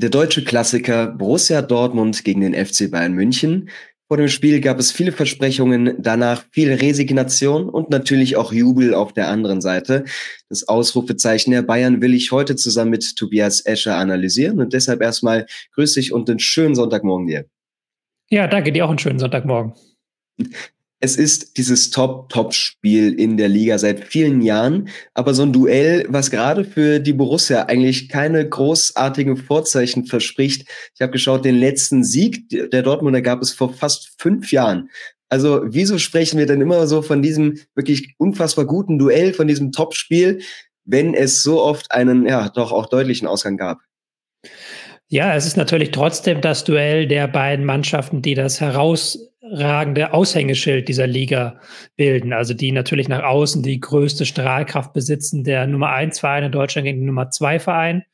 Der deutsche Klassiker Borussia Dortmund gegen den FC Bayern München. Vor dem Spiel gab es viele Versprechungen, danach viel Resignation und natürlich auch Jubel auf der anderen Seite. Das Ausrufezeichen der Bayern will ich heute zusammen mit Tobias Escher analysieren und deshalb erstmal grüß dich und einen schönen Sonntagmorgen dir. Ja, danke dir auch einen schönen Sonntagmorgen. Es ist dieses Top-Top-Spiel in der Liga seit vielen Jahren, aber so ein Duell, was gerade für die Borussia eigentlich keine großartigen Vorzeichen verspricht. Ich habe geschaut, den letzten Sieg der Dortmunder gab es vor fast fünf Jahren. Also wieso sprechen wir denn immer so von diesem wirklich unfassbar guten Duell, von diesem Top-Spiel, wenn es so oft einen, ja, doch auch deutlichen Ausgang gab? Ja, es ist natürlich trotzdem das Duell der beiden Mannschaften, die das herausragende Aushängeschild dieser Liga bilden. Also die natürlich nach außen die größte Strahlkraft besitzen, der Nummer eins Verein in Deutschland gegen den Nummer zwei Verein.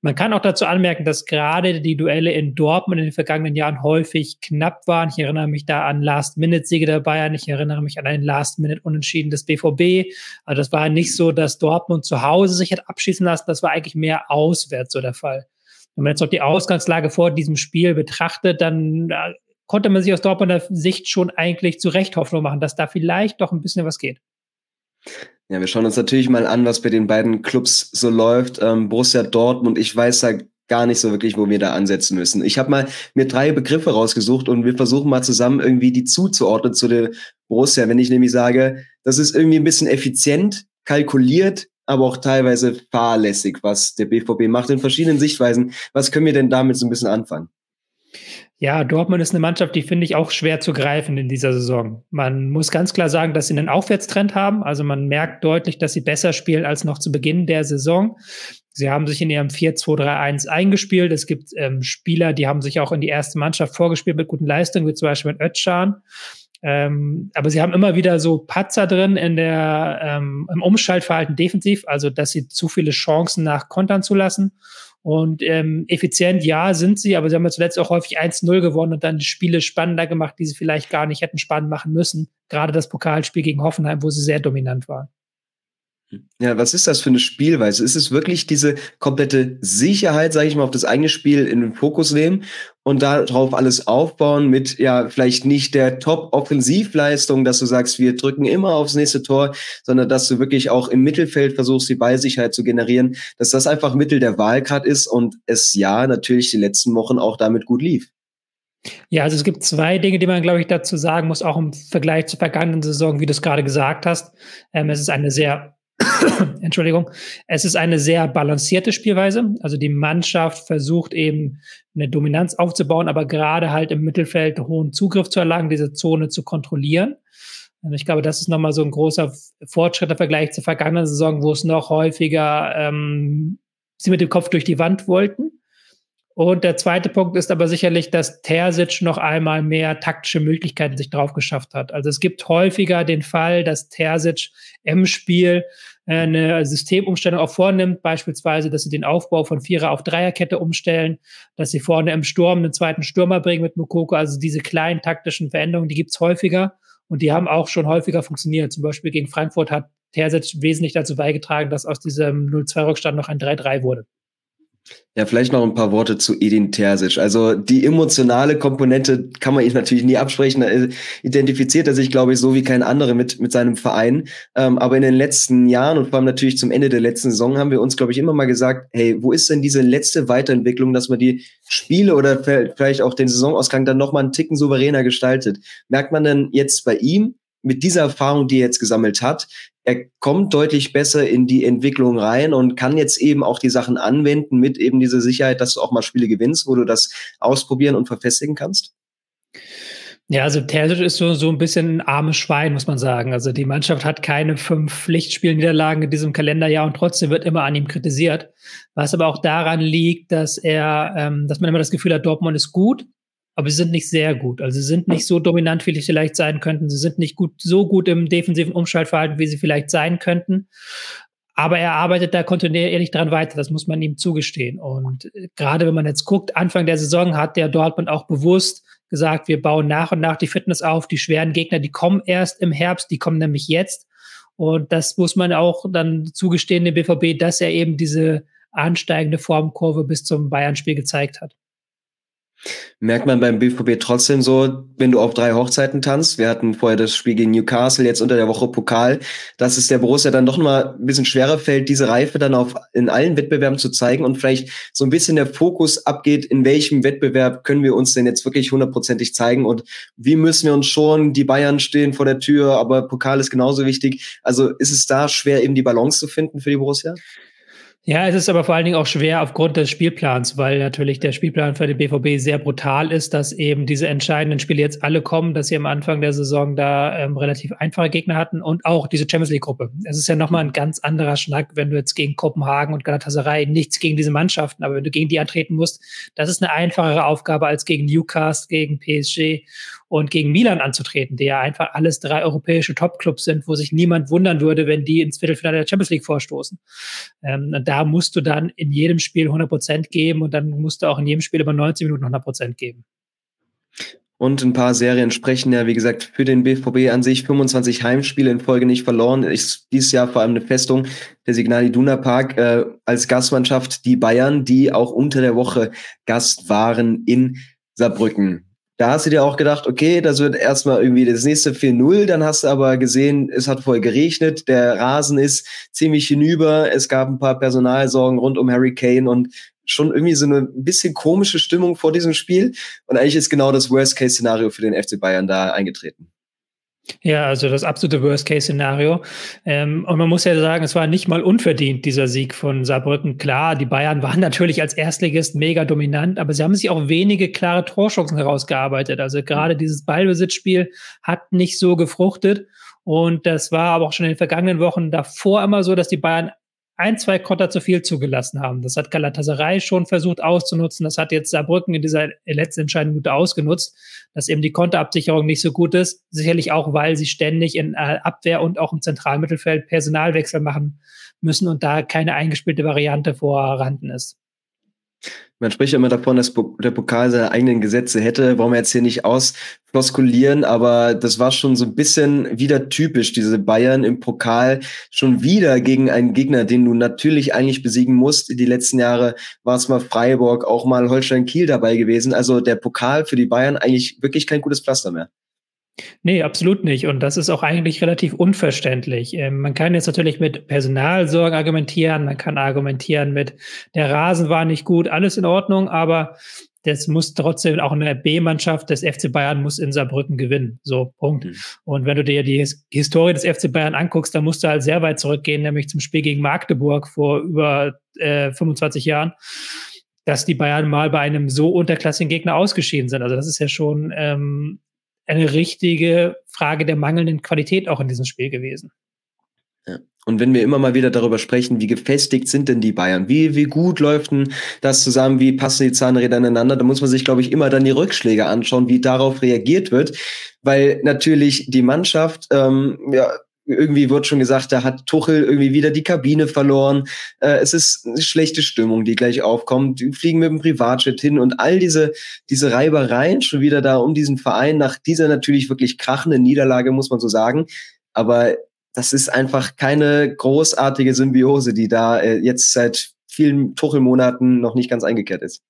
Man kann auch dazu anmerken, dass gerade die Duelle in Dortmund in den vergangenen Jahren häufig knapp waren. Ich erinnere mich da an Last-Minute-Siege der Bayern. Ich erinnere mich an einen Last-Minute-Unentschieden des BVB. Also das war nicht so, dass Dortmund zu Hause sich hat abschießen lassen. Das war eigentlich mehr auswärts so der Fall. Wenn man jetzt auch die Ausgangslage vor diesem Spiel betrachtet, dann äh, konnte man sich aus Dortmunder Sicht schon eigentlich zu Recht Hoffnung machen, dass da vielleicht doch ein bisschen was geht. Ja, wir schauen uns natürlich mal an, was bei den beiden Clubs so läuft. Ähm, Borussia Dortmund, ich weiß da gar nicht so wirklich, wo wir da ansetzen müssen. Ich habe mal mir drei Begriffe rausgesucht und wir versuchen mal zusammen irgendwie die zuzuordnen zu der Borussia. Wenn ich nämlich sage, das ist irgendwie ein bisschen effizient, kalkuliert, aber auch teilweise fahrlässig, was der BVB macht in verschiedenen Sichtweisen. Was können wir denn damit so ein bisschen anfangen? Ja, Dortmund ist eine Mannschaft, die finde ich auch schwer zu greifen in dieser Saison. Man muss ganz klar sagen, dass sie einen Aufwärtstrend haben. Also man merkt deutlich, dass sie besser spielen als noch zu Beginn der Saison. Sie haben sich in ihrem 4-2-3-1 eingespielt. Es gibt ähm, Spieler, die haben sich auch in die erste Mannschaft vorgespielt mit guten Leistungen, wie zum Beispiel mit Özcan. Ähm, aber sie haben immer wieder so Patzer drin in der, ähm, im Umschaltverhalten defensiv, also dass sie zu viele Chancen nach Kontern zulassen. Und ähm, effizient, ja, sind sie, aber sie haben ja zuletzt auch häufig 1-0 gewonnen und dann Spiele spannender gemacht, die sie vielleicht gar nicht hätten spannend machen müssen. Gerade das Pokalspiel gegen Hoffenheim, wo sie sehr dominant waren. Ja, was ist das für eine Spielweise? Ist es wirklich diese komplette Sicherheit, sage ich mal, auf das eigene Spiel in den Fokus nehmen und darauf alles aufbauen mit ja vielleicht nicht der Top-Offensivleistung, dass du sagst, wir drücken immer aufs nächste Tor, sondern dass du wirklich auch im Mittelfeld versuchst, die Ballsicherheit zu generieren, dass das einfach Mittel der Wahl gerade ist und es ja natürlich die letzten Wochen auch damit gut lief. Ja, also es gibt zwei Dinge, die man, glaube ich, dazu sagen muss, auch im Vergleich zur vergangenen Saison, wie du es gerade gesagt hast. Ähm, es ist eine sehr Entschuldigung. Es ist eine sehr balancierte Spielweise. Also die Mannschaft versucht eben eine Dominanz aufzubauen, aber gerade halt im Mittelfeld hohen Zugriff zu erlangen, diese Zone zu kontrollieren. Ich glaube, das ist nochmal so ein großer Fortschritt im Vergleich zur vergangenen Saison, wo es noch häufiger ähm, sie mit dem Kopf durch die Wand wollten. Und der zweite Punkt ist aber sicherlich, dass Terzic noch einmal mehr taktische Möglichkeiten sich drauf geschafft hat. Also es gibt häufiger den Fall, dass Terzic im Spiel eine Systemumstellung auch vornimmt, beispielsweise, dass sie den Aufbau von Vierer auf Dreierkette umstellen, dass sie vorne im Sturm einen zweiten Stürmer bringen mit Mukoko. Also diese kleinen taktischen Veränderungen, die gibt's häufiger und die haben auch schon häufiger funktioniert. Zum Beispiel gegen Frankfurt hat Terzic wesentlich dazu beigetragen, dass aus diesem 0-2-Rückstand noch ein 3-3 wurde. Ja, vielleicht noch ein paar Worte zu Edin Terzic. Also die emotionale Komponente kann man ihm natürlich nie absprechen. Da identifiziert er sich, glaube ich, so wie kein anderer mit, mit seinem Verein. Ähm, aber in den letzten Jahren und vor allem natürlich zum Ende der letzten Saison haben wir uns, glaube ich, immer mal gesagt, hey, wo ist denn diese letzte Weiterentwicklung, dass man die Spiele oder vielleicht auch den Saisonausgang dann nochmal einen Ticken souveräner gestaltet? Merkt man denn jetzt bei ihm, mit dieser Erfahrung, die er jetzt gesammelt hat, er kommt deutlich besser in die Entwicklung rein und kann jetzt eben auch die Sachen anwenden mit eben dieser Sicherheit, dass du auch mal Spiele gewinnst, wo du das ausprobieren und verfestigen kannst? Ja, also Terzic ist so, so ein bisschen ein armes Schwein, muss man sagen. Also die Mannschaft hat keine fünf Pflichtspielniederlagen in diesem Kalenderjahr und trotzdem wird immer an ihm kritisiert. Was aber auch daran liegt, dass er, ähm, dass man immer das Gefühl hat, Dortmund ist gut, aber sie sind nicht sehr gut. Also sie sind nicht so dominant, wie sie vielleicht sein könnten. Sie sind nicht gut, so gut im defensiven Umschaltverhalten, wie sie vielleicht sein könnten. Aber er arbeitet da kontinuierlich dran weiter. Das muss man ihm zugestehen. Und gerade wenn man jetzt guckt, Anfang der Saison hat der Dortmund auch bewusst gesagt, wir bauen nach und nach die Fitness auf. Die schweren Gegner, die kommen erst im Herbst, die kommen nämlich jetzt. Und das muss man auch dann zugestehen, dem BVB, dass er eben diese ansteigende Formkurve bis zum Bayern-Spiel gezeigt hat. Merkt man beim BVB trotzdem so, wenn du auf drei Hochzeiten tanzt, wir hatten vorher das Spiel gegen Newcastle, jetzt unter der Woche Pokal, dass es der Borussia dann doch mal ein bisschen schwerer fällt, diese Reife dann auf in allen Wettbewerben zu zeigen und vielleicht so ein bisschen der Fokus abgeht, in welchem Wettbewerb können wir uns denn jetzt wirklich hundertprozentig zeigen und wie müssen wir uns schon, die Bayern stehen vor der Tür, aber Pokal ist genauso wichtig. Also ist es da schwer, eben die Balance zu finden für die Borussia? Ja, es ist aber vor allen Dingen auch schwer aufgrund des Spielplans, weil natürlich der Spielplan für den BVB sehr brutal ist, dass eben diese entscheidenden Spiele jetzt alle kommen, dass sie am Anfang der Saison da ähm, relativ einfache Gegner hatten und auch diese Champions League-Gruppe. Es ist ja nochmal ein ganz anderer Schnack, wenn du jetzt gegen Kopenhagen und Galatasaray nichts gegen diese Mannschaften, aber wenn du gegen die antreten musst, das ist eine einfachere Aufgabe als gegen Newcastle, gegen PSG und gegen Milan anzutreten, die ja einfach alles drei europäische Topclubs sind, wo sich niemand wundern würde, wenn die ins Viertelfinale der Champions League vorstoßen. Ähm, da musst du dann in jedem Spiel 100 Prozent geben und dann musst du auch in jedem Spiel über 90 Minuten 100 Prozent geben. Und ein paar Serien sprechen ja, wie gesagt, für den BVB an sich 25 Heimspiele in Folge nicht verloren. Ist dieses Jahr vor allem eine Festung der Signal Iduna Park äh, als Gastmannschaft die Bayern, die auch unter der Woche Gast waren in Saarbrücken. Da hast du dir auch gedacht, okay, das wird erstmal irgendwie das nächste 4-0. Dann hast du aber gesehen, es hat voll geregnet, der Rasen ist ziemlich hinüber, es gab ein paar Personalsorgen rund um Harry Kane und schon irgendwie so eine bisschen komische Stimmung vor diesem Spiel. Und eigentlich ist genau das Worst-Case-Szenario für den FC Bayern da eingetreten. Ja, also das absolute Worst-Case-Szenario. Ähm, und man muss ja sagen, es war nicht mal unverdient, dieser Sieg von Saarbrücken. Klar, die Bayern waren natürlich als Erstligist mega dominant, aber sie haben sich auch wenige klare Torchancen herausgearbeitet. Also gerade dieses Ballbesitzspiel hat nicht so gefruchtet. Und das war aber auch schon in den vergangenen Wochen davor immer so, dass die Bayern ein, zwei Konter zu viel zugelassen haben. Das hat Galatasaray schon versucht auszunutzen. Das hat jetzt Saarbrücken in dieser letzten entscheidenden Minute ausgenutzt, dass eben die Konterabsicherung nicht so gut ist. Sicherlich auch, weil sie ständig in äh, Abwehr und auch im Zentralmittelfeld Personalwechsel machen müssen und da keine eingespielte Variante vorhanden ist. Man spricht immer davon, dass der Pokal seine eigenen Gesetze hätte. Wollen wir jetzt hier nicht ausfloskulieren, aber das war schon so ein bisschen wieder typisch, diese Bayern im Pokal schon wieder gegen einen Gegner, den du natürlich eigentlich besiegen musst. Die letzten Jahre war es mal Freiburg, auch mal Holstein Kiel dabei gewesen. Also der Pokal für die Bayern eigentlich wirklich kein gutes Pflaster mehr. Nee, absolut nicht. Und das ist auch eigentlich relativ unverständlich. Ähm, man kann jetzt natürlich mit Personalsorgen argumentieren, man kann argumentieren mit, der Rasen war nicht gut, alles in Ordnung, aber das muss trotzdem auch eine B-Mannschaft des FC Bayern muss in Saarbrücken gewinnen. So, Punkt. Mhm. Und wenn du dir die Historie des FC Bayern anguckst, dann musst du halt sehr weit zurückgehen, nämlich zum Spiel gegen Magdeburg vor über äh, 25 Jahren, dass die Bayern mal bei einem so unterklassigen Gegner ausgeschieden sind. Also das ist ja schon ähm, eine richtige Frage der mangelnden Qualität auch in diesem Spiel gewesen. Ja. Und wenn wir immer mal wieder darüber sprechen, wie gefestigt sind denn die Bayern? Wie, wie gut läuft denn das zusammen? Wie passen die Zahnräder aneinander? Da muss man sich, glaube ich, immer dann die Rückschläge anschauen, wie darauf reagiert wird. Weil natürlich die Mannschaft, ähm, ja, irgendwie wird schon gesagt, da hat Tuchel irgendwie wieder die Kabine verloren. Äh, es ist eine schlechte Stimmung, die gleich aufkommt. Die fliegen mit dem Privatjet hin und all diese, diese Reibereien schon wieder da um diesen Verein nach dieser natürlich wirklich krachenden Niederlage, muss man so sagen. Aber das ist einfach keine großartige Symbiose, die da äh, jetzt seit vielen Tuchelmonaten noch nicht ganz eingekehrt ist.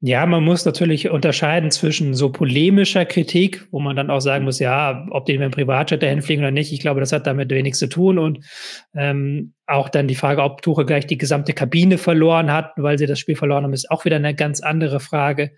Ja, man muss natürlich unterscheiden zwischen so polemischer Kritik, wo man dann auch sagen muss, ja, ob die mit dem Privatjet dahin fliegen oder nicht, ich glaube, das hat damit wenig zu tun. Und ähm, auch dann die Frage, ob Tuche gleich die gesamte Kabine verloren hat, weil sie das Spiel verloren haben, ist auch wieder eine ganz andere Frage.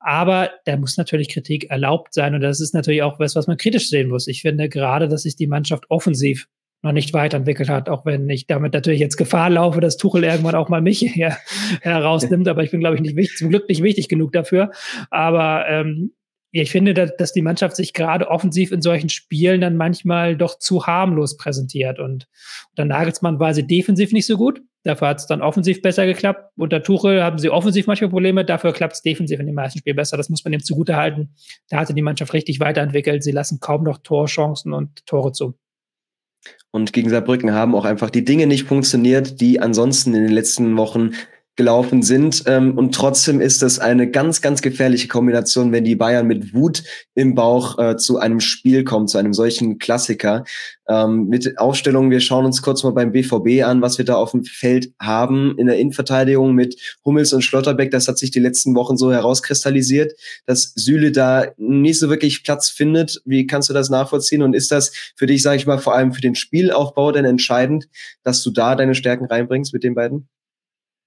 Aber da muss natürlich Kritik erlaubt sein. Und das ist natürlich auch was, was man kritisch sehen muss. Ich finde gerade, dass sich die Mannschaft offensiv noch nicht weiterentwickelt hat, auch wenn ich damit natürlich jetzt Gefahr laufe, dass Tuchel irgendwann auch mal mich her, herausnimmt. Aber ich bin, glaube ich, nicht wichtig, zum Glück nicht wichtig genug dafür. Aber ähm, ich finde, dass, die Mannschaft sich gerade offensiv in solchen Spielen dann manchmal doch zu harmlos präsentiert. Und unter Nagelsmann war sie defensiv nicht so gut. Dafür hat es dann offensiv besser geklappt. Unter Tuchel haben sie offensiv manchmal Probleme. Dafür klappt es defensiv in den meisten Spielen besser. Das muss man ihm zugutehalten. Da hatte die Mannschaft richtig weiterentwickelt. Sie lassen kaum noch Torchancen und Tore zu. Und gegen Saarbrücken haben auch einfach die Dinge nicht funktioniert, die ansonsten in den letzten Wochen gelaufen sind. Ähm, und trotzdem ist das eine ganz, ganz gefährliche Kombination, wenn die Bayern mit Wut im Bauch äh, zu einem Spiel kommen, zu einem solchen Klassiker. Ähm, mit Aufstellungen, wir schauen uns kurz mal beim BVB an, was wir da auf dem Feld haben. In der Innenverteidigung mit Hummels und Schlotterbeck, das hat sich die letzten Wochen so herauskristallisiert, dass Süle da nicht so wirklich Platz findet. Wie kannst du das nachvollziehen? Und ist das für dich, sage ich mal, vor allem für den Spielaufbau denn entscheidend, dass du da deine Stärken reinbringst mit den beiden?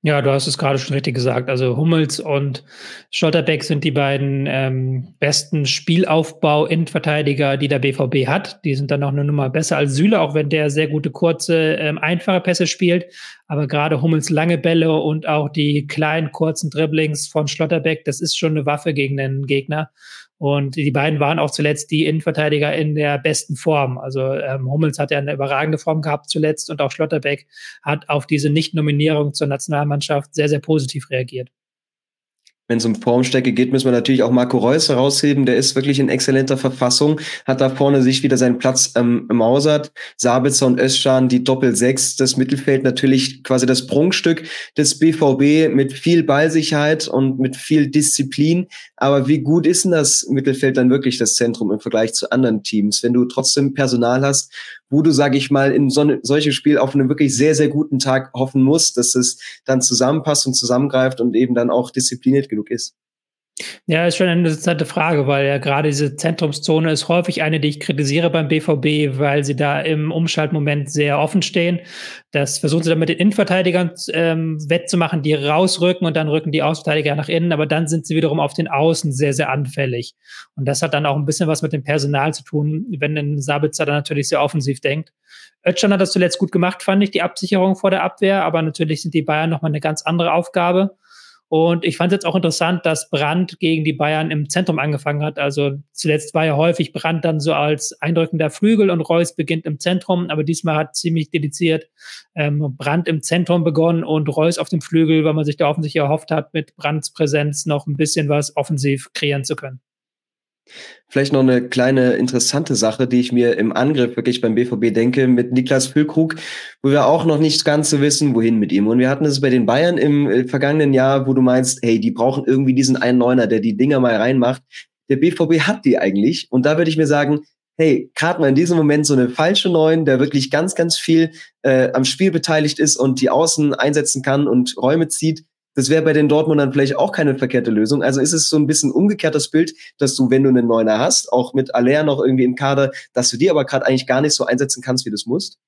Ja, du hast es gerade schon richtig gesagt. Also Hummels und Stolterbeck sind die beiden ähm, besten Spielaufbau-Innenverteidiger, die der BVB hat. Die sind dann auch eine Nummer besser als Süle, auch wenn der sehr gute, kurze, ähm, einfache Pässe spielt. Aber gerade Hummels lange Bälle und auch die kleinen, kurzen Dribblings von Schlotterbeck, das ist schon eine Waffe gegen den Gegner. Und die beiden waren auch zuletzt die Innenverteidiger in der besten Form. Also ähm, Hummels hat ja eine überragende Form gehabt zuletzt und auch Schlotterbeck hat auf diese Nicht-Nominierung zur Nationalmannschaft sehr, sehr positiv reagiert wenn es um Formstärke geht, müssen wir natürlich auch Marco Reus herausheben. Der ist wirklich in exzellenter Verfassung, hat da vorne sich wieder seinen Platz ähm, mausert. Sabitzer und Özcan, die Doppel-Sechs, das Mittelfeld natürlich quasi das Prunkstück des BVB mit viel Ballsicherheit und mit viel Disziplin. Aber wie gut ist denn das Mittelfeld dann wirklich das Zentrum im Vergleich zu anderen Teams, wenn du trotzdem Personal hast, wo du, sage ich mal, in so eine, solche Spiel auf einen wirklich sehr, sehr guten Tag hoffen musst, dass es dann zusammenpasst und zusammengreift und eben dann auch diszipliniert genug ist. Ja, ist schon eine interessante Frage, weil ja gerade diese Zentrumszone ist häufig eine, die ich kritisiere beim BVB, weil sie da im Umschaltmoment sehr offen stehen. Das versuchen sie dann mit den Innenverteidigern ähm, wettzumachen, die rausrücken und dann rücken die Außenverteidiger nach innen, aber dann sind sie wiederum auf den Außen sehr, sehr anfällig. Und das hat dann auch ein bisschen was mit dem Personal zu tun, wenn ein Sabitzer dann natürlich sehr offensiv denkt. Özcan hat das zuletzt gut gemacht, fand ich, die Absicherung vor der Abwehr, aber natürlich sind die Bayern nochmal eine ganz andere Aufgabe. Und ich fand es jetzt auch interessant, dass Brandt gegen die Bayern im Zentrum angefangen hat. Also zuletzt war ja häufig Brandt dann so als eindrückender Flügel und Reus beginnt im Zentrum, aber diesmal hat ziemlich dediziert ähm, Brandt im Zentrum begonnen und Reus auf dem Flügel, weil man sich da offensichtlich erhofft hat, mit Brandts Präsenz noch ein bisschen was offensiv kreieren zu können. Vielleicht noch eine kleine interessante Sache, die ich mir im Angriff wirklich beim BVB denke, mit Niklas Füllkrug, wo wir auch noch nicht ganz so wissen, wohin mit ihm. Und wir hatten es bei den Bayern im äh, vergangenen Jahr, wo du meinst, hey, die brauchen irgendwie diesen einen Neuner, der die Dinger mal reinmacht. Der BVB hat die eigentlich. Und da würde ich mir sagen, hey, gerade mal in diesem Moment so eine falsche Neun, der wirklich ganz, ganz viel äh, am Spiel beteiligt ist und die Außen einsetzen kann und Räume zieht, das wäre bei den Dortmundern vielleicht auch keine verkehrte Lösung. Also ist es so ein bisschen umgekehrtes Bild, dass du, wenn du einen Neuner hast, auch mit Aller noch irgendwie im Kader, dass du die aber gerade eigentlich gar nicht so einsetzen kannst, wie du es musst?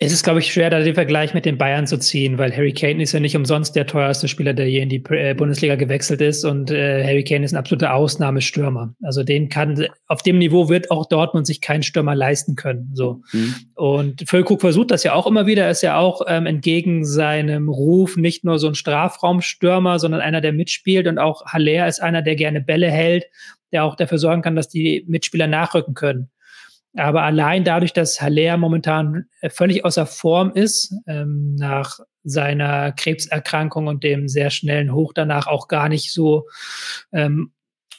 Es ist, glaube ich, schwer, da den Vergleich mit den Bayern zu ziehen, weil Harry Kane ist ja nicht umsonst der teuerste Spieler, der je in die äh, Bundesliga gewechselt ist. Und äh, Harry Kane ist ein absoluter Ausnahmestürmer. Also den kann, auf dem Niveau wird auch Dortmund sich keinen Stürmer leisten können. So. Mhm. Und Füllkrug versucht das ja auch immer wieder. Er ist ja auch ähm, entgegen seinem Ruf nicht nur so ein Strafraumstürmer, sondern einer, der mitspielt. Und auch Haller ist einer, der gerne Bälle hält, der auch dafür sorgen kann, dass die Mitspieler nachrücken können. Aber allein dadurch, dass Haller momentan äh, völlig außer Form ist, ähm, nach seiner Krebserkrankung und dem sehr schnellen Hoch danach auch gar nicht so, ähm,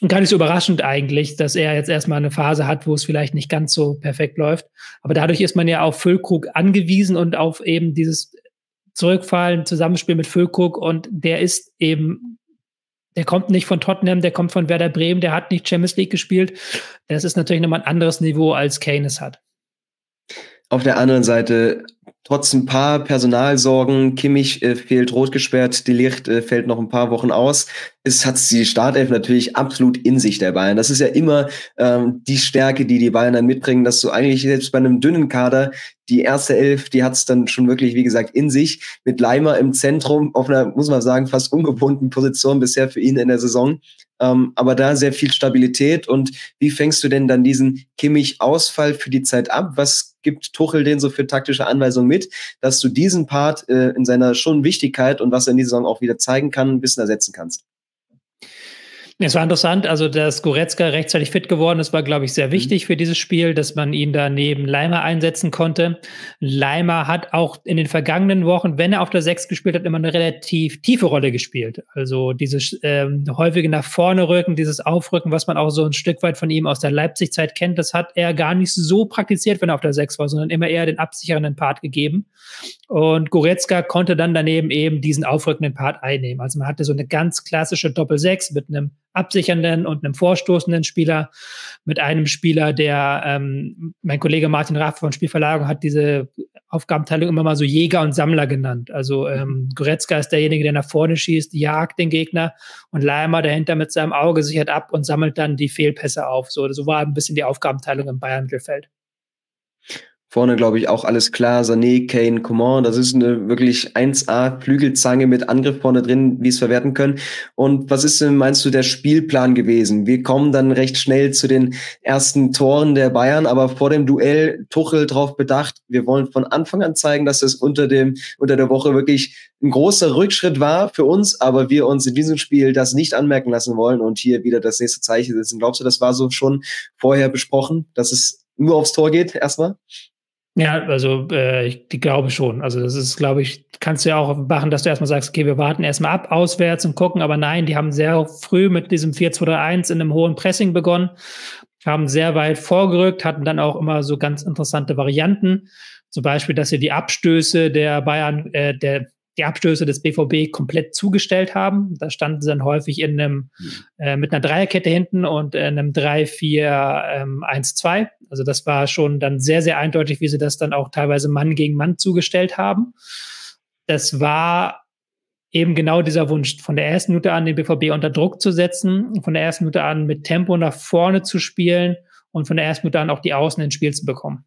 gar nicht so überraschend eigentlich, dass er jetzt erstmal eine Phase hat, wo es vielleicht nicht ganz so perfekt läuft. Aber dadurch ist man ja auf Füllkrug angewiesen und auf eben dieses Zurückfallen, Zusammenspiel mit Füllkrug und der ist eben der kommt nicht von Tottenham, der kommt von Werder Bremen, der hat nicht Champions League gespielt. Das ist natürlich nochmal ein anderes Niveau, als Kane es hat. Auf der anderen Seite trotz ein paar Personalsorgen, Kimmich äh, fehlt rot gesperrt, die Licht äh, fällt noch ein paar Wochen aus. Es hat die Startelf natürlich absolut in sich der Bayern. Das ist ja immer ähm, die Stärke, die die Bayern dann mitbringen, dass du eigentlich selbst bei einem dünnen Kader die erste Elf, die hat es dann schon wirklich, wie gesagt, in sich. Mit Leimer im Zentrum auf einer, muss man sagen, fast ungewohnten Position bisher für ihn in der Saison. Ähm, aber da sehr viel Stabilität. Und wie fängst du denn dann diesen Kimmich-Ausfall für die Zeit ab? Was gibt Tuchel denn so für taktische Anweisungen mit, dass du diesen Part äh, in seiner schon Wichtigkeit und was er in dieser Saison auch wieder zeigen kann, ein bisschen ersetzen kannst? Es war interessant, also dass Goretzka rechtzeitig fit geworden ist, war, glaube ich, sehr mhm. wichtig mhm. für dieses Spiel, dass man ihn da neben Leimer einsetzen konnte. Leimer hat auch in den vergangenen Wochen, wenn er auf der Sechs gespielt hat, immer eine relativ tiefe Rolle gespielt. Also dieses ähm, häufige nach vorne rücken, dieses Aufrücken, was man auch so ein Stück weit von ihm aus der Leipzig-Zeit kennt, das hat er gar nicht so praktiziert, wenn er auf der Sechs war, sondern immer eher den absichernden Part gegeben. Und Goretzka konnte dann daneben eben diesen aufrückenden Part einnehmen. Also man hatte so eine ganz klassische Doppel-Sechs mit einem absichernden und einem vorstoßenden Spieler, mit einem Spieler, der, ähm, mein Kollege Martin Raff von Spielverlagerung hat diese Aufgabenteilung immer mal so Jäger und Sammler genannt. Also ähm, Goretzka ist derjenige, der nach vorne schießt, jagt den Gegner und Leimer dahinter mit seinem Auge sichert ab und sammelt dann die Fehlpässe auf. So, so war ein bisschen die Aufgabenteilung im Bayern-Mittelfeld. Vorne, glaube ich, auch alles klar. Sané, Kane, Coman, das ist eine wirklich 1A Flügelzange mit Angriff vorne drin, wie es verwerten können. Und was ist denn, meinst du, der Spielplan gewesen? Wir kommen dann recht schnell zu den ersten Toren der Bayern, aber vor dem Duell Tuchel drauf bedacht, wir wollen von Anfang an zeigen, dass es unter dem, unter der Woche wirklich ein großer Rückschritt war für uns, aber wir uns in diesem Spiel das nicht anmerken lassen wollen und hier wieder das nächste Zeichen setzen. Glaubst du, das war so schon vorher besprochen, dass es nur aufs Tor geht erstmal? Ja, also äh, ich glaube schon. Also das ist, glaube ich, kannst du ja auch machen, dass du erstmal sagst, okay, wir warten erstmal ab, auswärts und gucken, aber nein, die haben sehr früh mit diesem 4-2-3-1 in einem hohen Pressing begonnen, haben sehr weit vorgerückt, hatten dann auch immer so ganz interessante Varianten. Zum Beispiel, dass sie die Abstöße der Bayern, äh, der die Abstöße des BVB komplett zugestellt haben. Da standen sie dann häufig in einem, mhm. äh, mit einer Dreierkette hinten und in einem 3-4-1-2. Ähm, also das war schon dann sehr, sehr eindeutig, wie sie das dann auch teilweise Mann gegen Mann zugestellt haben. Das war eben genau dieser Wunsch, von der ersten Minute an den BVB unter Druck zu setzen, von der ersten Minute an mit Tempo nach vorne zu spielen und von der ersten Minute an auch die Außen ins Spiel zu bekommen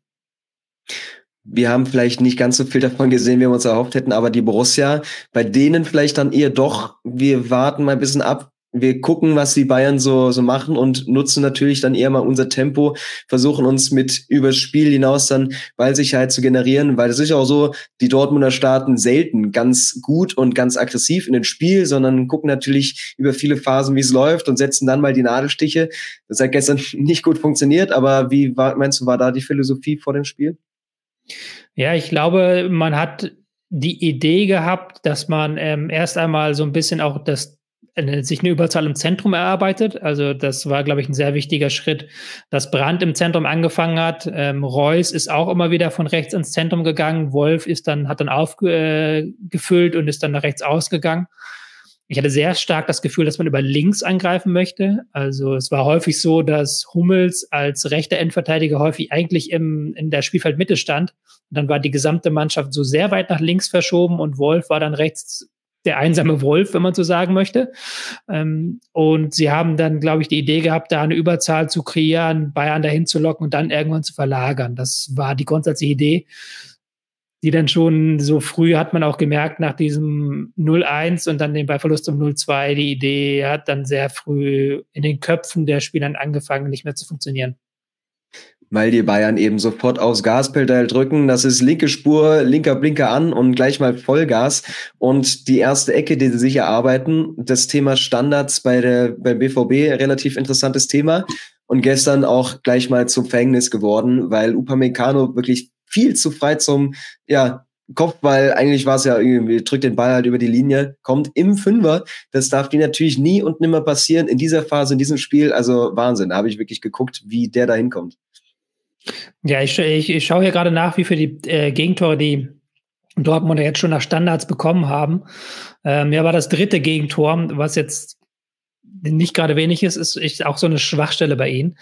wir haben vielleicht nicht ganz so viel davon gesehen, wie wir uns erhofft hätten, aber die Borussia, bei denen vielleicht dann eher doch, wir warten mal ein bisschen ab, wir gucken, was die Bayern so, so machen und nutzen natürlich dann eher mal unser Tempo, versuchen uns mit übers Spiel hinaus dann Ballsicherheit zu generieren, weil es ist ja auch so, die Dortmunder starten selten ganz gut und ganz aggressiv in den Spiel, sondern gucken natürlich über viele Phasen, wie es läuft und setzen dann mal die Nadelstiche. Das hat gestern nicht gut funktioniert, aber wie war, meinst du, war da die Philosophie vor dem Spiel? Ja, ich glaube, man hat die Idee gehabt, dass man ähm, erst einmal so ein bisschen auch das sich eine Überzahl im Zentrum erarbeitet. Also das war, glaube ich, ein sehr wichtiger Schritt, dass Brandt im Zentrum angefangen hat. Ähm, Reus ist auch immer wieder von rechts ins Zentrum gegangen. Wolf ist dann, hat dann aufgefüllt äh, und ist dann nach rechts ausgegangen. Ich hatte sehr stark das Gefühl, dass man über links angreifen möchte. Also es war häufig so, dass Hummels als rechter Endverteidiger häufig eigentlich im, in der Spielfeldmitte stand. Und dann war die gesamte Mannschaft so sehr weit nach links verschoben und Wolf war dann rechts der einsame Wolf, wenn man so sagen möchte. Ähm, und sie haben dann, glaube ich, die Idee gehabt, da eine Überzahl zu kreieren, Bayern dahin zu locken und dann irgendwann zu verlagern. Das war die grundsätzliche Idee die dann schon so früh hat man auch gemerkt, nach diesem 0-1 und dann den Ballverlust um 0-2, die Idee hat dann sehr früh in den Köpfen der Spielern angefangen, nicht mehr zu funktionieren. Weil die Bayern eben sofort aufs Gaspedal drücken. Das ist linke Spur, linker Blinker an und gleich mal Vollgas. Und die erste Ecke, die sie sich erarbeiten, das Thema Standards bei der, beim BVB, relativ interessantes Thema. Und gestern auch gleich mal zum Verhängnis geworden, weil Upamecano wirklich viel zu frei zum, ja, Kopfball, eigentlich war es ja irgendwie, drückt den Ball halt über die Linie, kommt im Fünfer. Das darf die natürlich nie und nimmer passieren in dieser Phase, in diesem Spiel. Also Wahnsinn. Da habe ich wirklich geguckt, wie der da hinkommt. Ja, ich, ich, ich schaue hier gerade nach, wie viele die äh, Gegentore die Dortmunder jetzt schon nach Standards bekommen haben. Ähm, ja, war das dritte Gegentor, was jetzt nicht gerade wenig ist, ist, auch so eine Schwachstelle bei ihnen.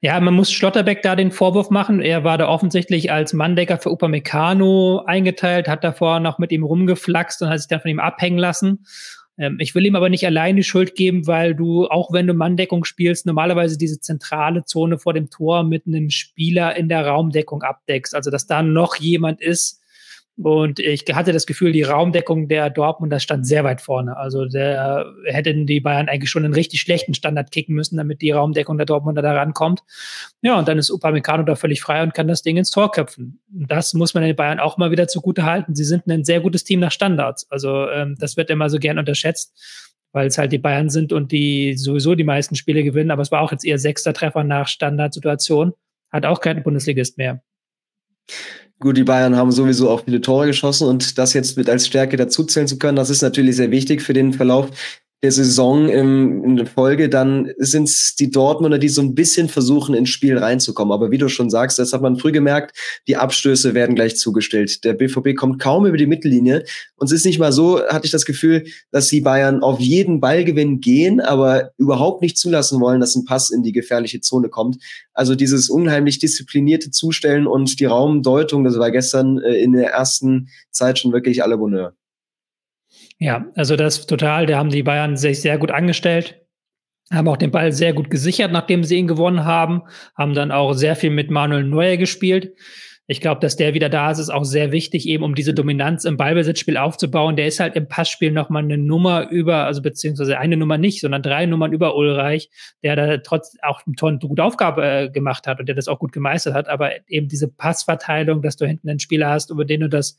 Ja, man muss Schlotterbeck da den Vorwurf machen. Er war da offensichtlich als Manndecker für Upamecano eingeteilt, hat davor noch mit ihm rumgeflaxt und hat sich dann von ihm abhängen lassen. Ähm, ich will ihm aber nicht allein die Schuld geben, weil du, auch wenn du Manndeckung spielst, normalerweise diese zentrale Zone vor dem Tor mit einem Spieler in der Raumdeckung abdeckst. Also, dass da noch jemand ist, und ich hatte das Gefühl, die Raumdeckung der Dortmunder stand sehr weit vorne. Also der hätten die Bayern eigentlich schon einen richtig schlechten Standard kicken müssen, damit die Raumdeckung der Dortmunder da rankommt. Ja, und dann ist Upamecano da völlig frei und kann das Ding ins Tor köpfen. Das muss man den Bayern auch mal wieder zugute halten. Sie sind ein sehr gutes Team nach Standards. Also ähm, das wird immer so gern unterschätzt weil es halt die Bayern sind und die sowieso die meisten Spiele gewinnen. Aber es war auch jetzt eher sechster Treffer nach Standardsituation. Hat auch kein Bundesligist mehr. Gut, die Bayern haben sowieso auch viele Tore geschossen und das jetzt mit als Stärke dazuzählen zu können, das ist natürlich sehr wichtig für den Verlauf der Saison im, in der Folge, dann sind es die Dortmunder, die so ein bisschen versuchen, ins Spiel reinzukommen. Aber wie du schon sagst, das hat man früh gemerkt, die Abstöße werden gleich zugestellt. Der BVB kommt kaum über die Mittellinie. Und es ist nicht mal so, hatte ich das Gefühl, dass die Bayern auf jeden Ballgewinn gehen, aber überhaupt nicht zulassen wollen, dass ein Pass in die gefährliche Zone kommt. Also dieses unheimlich disziplinierte Zustellen und die Raumdeutung, das war gestern äh, in der ersten Zeit schon wirklich alle Bonheur. Ja, also das total, da haben die Bayern sich sehr gut angestellt, haben auch den Ball sehr gut gesichert, nachdem sie ihn gewonnen haben, haben dann auch sehr viel mit Manuel Neuer gespielt. Ich glaube, dass der wieder da ist, ist auch sehr wichtig, eben um diese Dominanz im Ballbesitzspiel aufzubauen. Der ist halt im Passspiel nochmal eine Nummer über, also beziehungsweise eine Nummer nicht, sondern drei Nummern über Ulreich, der da trotz auch eine gute Aufgabe äh, gemacht hat und der das auch gut gemeistert hat. Aber eben diese Passverteilung, dass du hinten einen Spieler hast, über den du das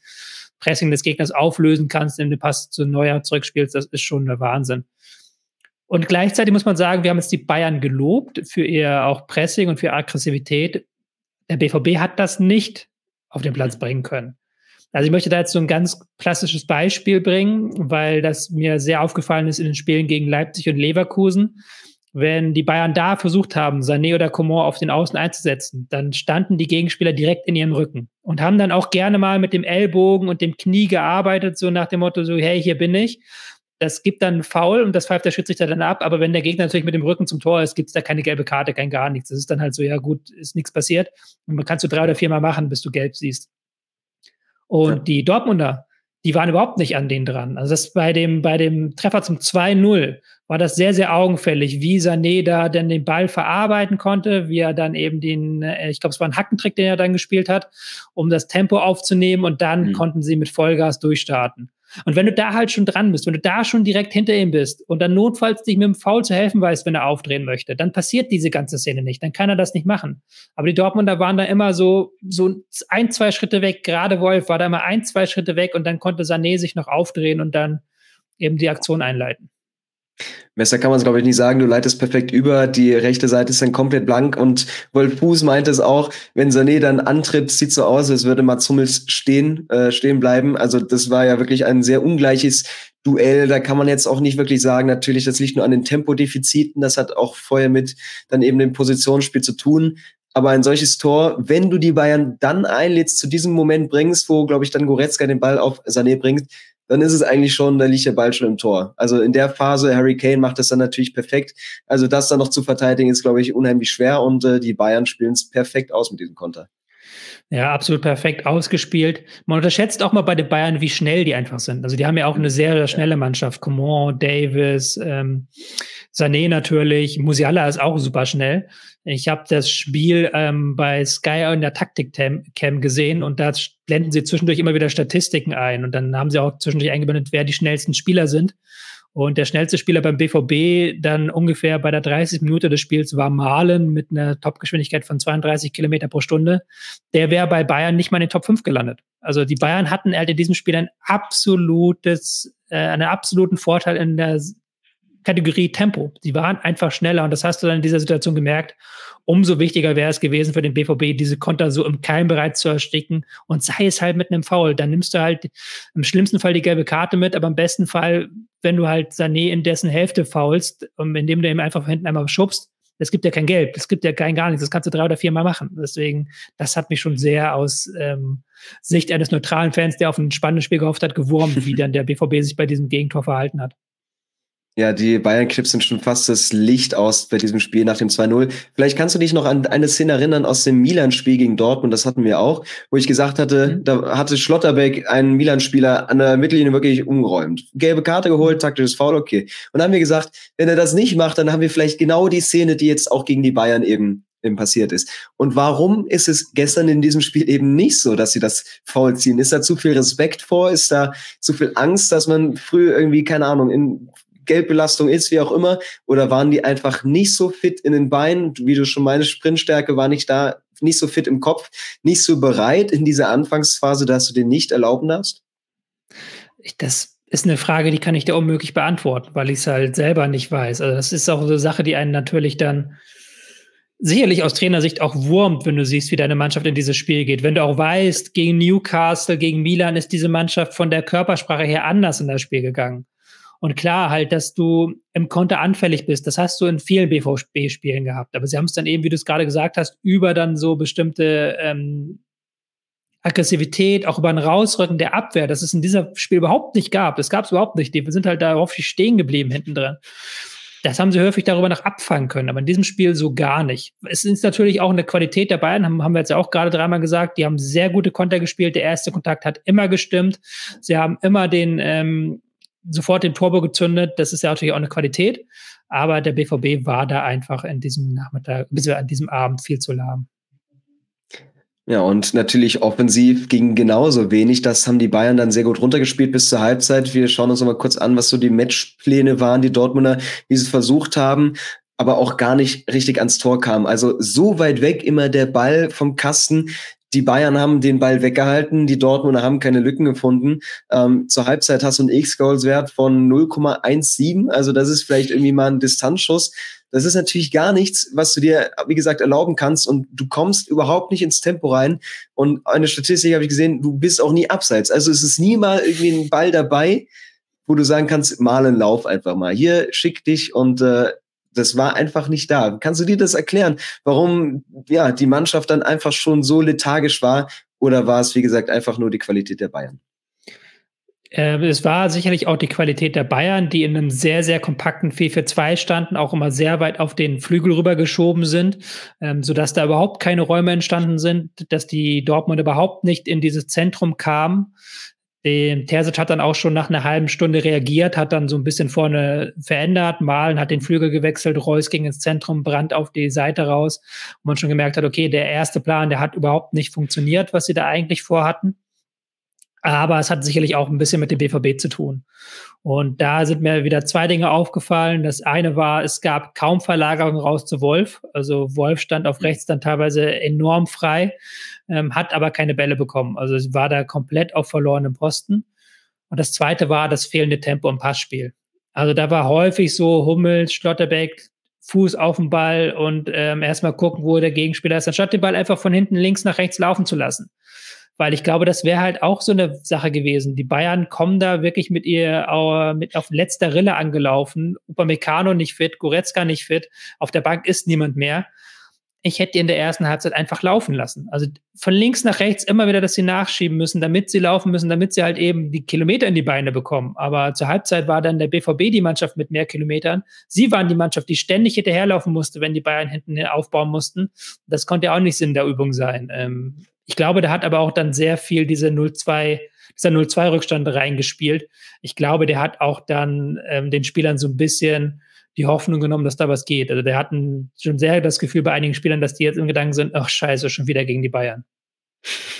Pressing des Gegners auflösen kannst, indem du Pass zu Neuer zurückspielst, das ist schon der Wahnsinn. Und gleichzeitig muss man sagen, wir haben jetzt die Bayern gelobt für ihr auch Pressing und für Aggressivität. Der BVB hat das nicht auf den Platz bringen können. Also ich möchte da jetzt so ein ganz klassisches Beispiel bringen, weil das mir sehr aufgefallen ist in den Spielen gegen Leipzig und Leverkusen wenn die Bayern da versucht haben, Sané oder Coman auf den Außen einzusetzen, dann standen die Gegenspieler direkt in ihrem Rücken und haben dann auch gerne mal mit dem Ellbogen und dem Knie gearbeitet, so nach dem Motto, so, hey, hier bin ich. Das gibt dann Foul und das pfeift der Schiedsrichter dann ab. Aber wenn der Gegner natürlich mit dem Rücken zum Tor ist, gibt es da keine gelbe Karte, kein gar nichts. Das ist dann halt so, ja gut, ist nichts passiert. Und man kannst du drei oder viermal machen, bis du gelb siehst. Und ja. die Dortmunder, die waren überhaupt nicht an denen dran. Also das bei dem, bei dem Treffer zum 2-0 war das sehr, sehr augenfällig, wie Sané da denn den Ball verarbeiten konnte, wie er dann eben den, äh, ich glaube, es war ein Hackentrick, den er dann gespielt hat, um das Tempo aufzunehmen und dann mhm. konnten sie mit Vollgas durchstarten. Und wenn du da halt schon dran bist, wenn du da schon direkt hinter ihm bist und dann notfalls dich mit dem Foul zu helfen weißt, wenn er aufdrehen möchte, dann passiert diese ganze Szene nicht. Dann kann er das nicht machen. Aber die Dortmunder waren da immer so, so ein, zwei Schritte weg. Gerade Wolf war da immer ein, zwei Schritte weg und dann konnte Sané sich noch aufdrehen und dann eben die Aktion einleiten. Besser kann man es, glaube ich, nicht sagen. Du leitest perfekt über. Die rechte Seite ist dann komplett blank. Und Wolf Fuß meinte es auch, wenn Sané dann antritt, sieht so aus, als würde Mats Hummels stehen, äh, stehen bleiben. Also das war ja wirklich ein sehr ungleiches Duell. Da kann man jetzt auch nicht wirklich sagen, natürlich, das liegt nur an den Tempodefiziten. Das hat auch vorher mit dann eben dem Positionsspiel zu tun. Aber ein solches Tor, wenn du die Bayern dann einlädst, zu diesem Moment bringst, wo, glaube ich, dann Goretzka den Ball auf Sané bringt, dann ist es eigentlich schon, da liegt der Ball schon im Tor. Also in der Phase, Harry Kane macht das dann natürlich perfekt. Also das dann noch zu verteidigen, ist, glaube ich, unheimlich schwer und äh, die Bayern spielen es perfekt aus mit diesem Konter. Ja, absolut perfekt ausgespielt. Man unterschätzt auch mal bei den Bayern, wie schnell die einfach sind. Also die haben ja auch eine sehr, sehr schnelle Mannschaft. Coman, Davis, ähm, Sané natürlich, Musiala ist auch super schnell. Ich habe das Spiel ähm, bei Sky in der Taktik-Cam gesehen und da blenden sie zwischendurch immer wieder Statistiken ein und dann haben sie auch zwischendurch eingeblendet, wer die schnellsten Spieler sind. Und der schnellste Spieler beim BVB dann ungefähr bei der 30 Minute des Spiels war Malen mit einer Topgeschwindigkeit von 32 Kilometer pro Stunde. Der wäre bei Bayern nicht mal in den Top 5 gelandet. Also die Bayern hatten halt in diesem Spiel ein absolutes, äh, einen absoluten Vorteil in der Kategorie Tempo. Sie waren einfach schneller und das hast du dann in dieser Situation gemerkt. Umso wichtiger wäre es gewesen für den BVB, diese Konter so im Keim bereits zu ersticken und sei es halt mit einem Foul. Dann nimmst du halt im schlimmsten Fall die gelbe Karte mit, aber im besten Fall, wenn du halt Sané in dessen Hälfte faulst, indem du ihm einfach hinten einmal schubst, es gibt ja kein Gelb, es gibt ja kein gar nichts, das kannst du drei oder vier Mal machen. Deswegen, das hat mich schon sehr aus ähm, Sicht eines neutralen Fans, der auf ein spannendes Spiel gehofft hat, gewurmt, wie dann der BVB sich bei diesem Gegentor verhalten hat. Ja, die Bayern-Clips sind schon fast das Licht aus bei diesem Spiel nach dem 2-0. Vielleicht kannst du dich noch an eine Szene erinnern aus dem Milan-Spiel gegen Dortmund, das hatten wir auch, wo ich gesagt hatte, mhm. da hatte Schlotterbeck einen Milan-Spieler an der Mittellinie wirklich umgeräumt. Gelbe Karte geholt, taktisches Foul, okay. Und dann haben wir gesagt, wenn er das nicht macht, dann haben wir vielleicht genau die Szene, die jetzt auch gegen die Bayern eben eben passiert ist. Und warum ist es gestern in diesem Spiel eben nicht so, dass sie das Foul ziehen? Ist da zu viel Respekt vor? Ist da zu viel Angst, dass man früh irgendwie, keine Ahnung, in Geldbelastung ist, wie auch immer, oder waren die einfach nicht so fit in den Beinen, wie du schon meinst, Sprintstärke war nicht da, nicht so fit im Kopf, nicht so bereit in dieser Anfangsphase, dass du den nicht erlauben darfst? Das ist eine Frage, die kann ich dir unmöglich beantworten, weil ich es halt selber nicht weiß. Also das ist auch so eine Sache, die einen natürlich dann sicherlich aus Trainersicht auch wurmt, wenn du siehst, wie deine Mannschaft in dieses Spiel geht. Wenn du auch weißt, gegen Newcastle, gegen Milan ist diese Mannschaft von der Körpersprache her anders in das Spiel gegangen. Und klar, halt, dass du im Konter anfällig bist, das hast du in vielen BVB-Spielen gehabt. Aber sie haben es dann eben, wie du es gerade gesagt hast, über dann so bestimmte ähm, Aggressivität, auch über ein Rausrücken der Abwehr, das es in diesem Spiel überhaupt nicht gab. Das gab es überhaupt nicht. Die sind halt darauf stehen geblieben hinten drin. Das haben sie häufig darüber noch abfangen können, aber in diesem Spiel so gar nicht. Es ist natürlich auch eine Qualität der Bayern, haben, haben wir jetzt ja auch gerade dreimal gesagt. Die haben sehr gute Konter gespielt. Der erste Kontakt hat immer gestimmt. Sie haben immer den ähm, sofort den Turbo gezündet. Das ist ja natürlich auch eine Qualität. Aber der BVB war da einfach in diesem Nachmittag, bis an diesem Abend viel zu lahm. Ja, und natürlich offensiv ging genauso wenig. Das haben die Bayern dann sehr gut runtergespielt bis zur Halbzeit. Wir schauen uns noch mal kurz an, was so die Matchpläne waren, die Dortmunder, wie sie versucht haben, aber auch gar nicht richtig ans Tor kamen. Also so weit weg immer der Ball vom Kasten. Die Bayern haben den Ball weggehalten, die Dortmunder haben keine Lücken gefunden. Ähm, zur Halbzeit hast du einen X-Goals-Wert von 0,17. Also das ist vielleicht irgendwie mal ein Distanzschuss. Das ist natürlich gar nichts, was du dir, wie gesagt, erlauben kannst und du kommst überhaupt nicht ins Tempo rein. Und eine Statistik habe ich gesehen, du bist auch nie abseits. Also es ist nie mal irgendwie ein Ball dabei, wo du sagen kannst, mal einen Lauf einfach mal. Hier schick dich und äh, das war einfach nicht da. Kannst du dir das erklären, warum ja die Mannschaft dann einfach schon so lethargisch war? Oder war es, wie gesagt, einfach nur die Qualität der Bayern? Äh, es war sicherlich auch die Qualität der Bayern, die in einem sehr, sehr kompakten 4-4-2 standen, auch immer sehr weit auf den Flügel rübergeschoben sind, ähm, sodass da überhaupt keine Räume entstanden sind, dass die Dortmund überhaupt nicht in dieses Zentrum kamen. Der Terzic hat dann auch schon nach einer halben Stunde reagiert, hat dann so ein bisschen vorne verändert, Malen hat den Flügel gewechselt, Reus ging ins Zentrum, Brand auf die Seite raus, wo man schon gemerkt hat, okay, der erste Plan, der hat überhaupt nicht funktioniert, was sie da eigentlich vorhatten. Aber es hat sicherlich auch ein bisschen mit dem BVB zu tun. Und da sind mir wieder zwei Dinge aufgefallen. Das eine war, es gab kaum Verlagerung raus zu Wolf. Also Wolf stand auf rechts dann teilweise enorm frei, ähm, hat aber keine Bälle bekommen. Also es war da komplett auf verlorenem Posten. Und das zweite war das fehlende Tempo im Passspiel. Also da war häufig so Hummels, Schlotterbeck, Fuß auf den Ball und ähm, erstmal gucken, wo der Gegenspieler ist, anstatt den Ball einfach von hinten links nach rechts laufen zu lassen weil ich glaube, das wäre halt auch so eine Sache gewesen. Die Bayern kommen da wirklich mit ihr mit auf letzter Rille angelaufen. Upamecano nicht fit, Goretzka nicht fit, auf der Bank ist niemand mehr. Ich hätte die in der ersten Halbzeit einfach laufen lassen. Also von links nach rechts immer wieder, dass sie nachschieben müssen, damit sie laufen müssen, damit sie halt eben die Kilometer in die Beine bekommen. Aber zur Halbzeit war dann der BVB die Mannschaft mit mehr Kilometern. Sie waren die Mannschaft, die ständig hinterherlaufen musste, wenn die Bayern hinten aufbauen mussten. Das konnte ja auch nicht Sinn der Übung sein. Ähm, ich glaube, der hat aber auch dann sehr viel diese 0-2, dieser 0-2-Rückstand reingespielt. Ich glaube, der hat auch dann ähm, den Spielern so ein bisschen die Hoffnung genommen, dass da was geht. Also der hatten schon sehr das Gefühl bei einigen Spielern, dass die jetzt im Gedanken sind, ach scheiße, schon wieder gegen die Bayern.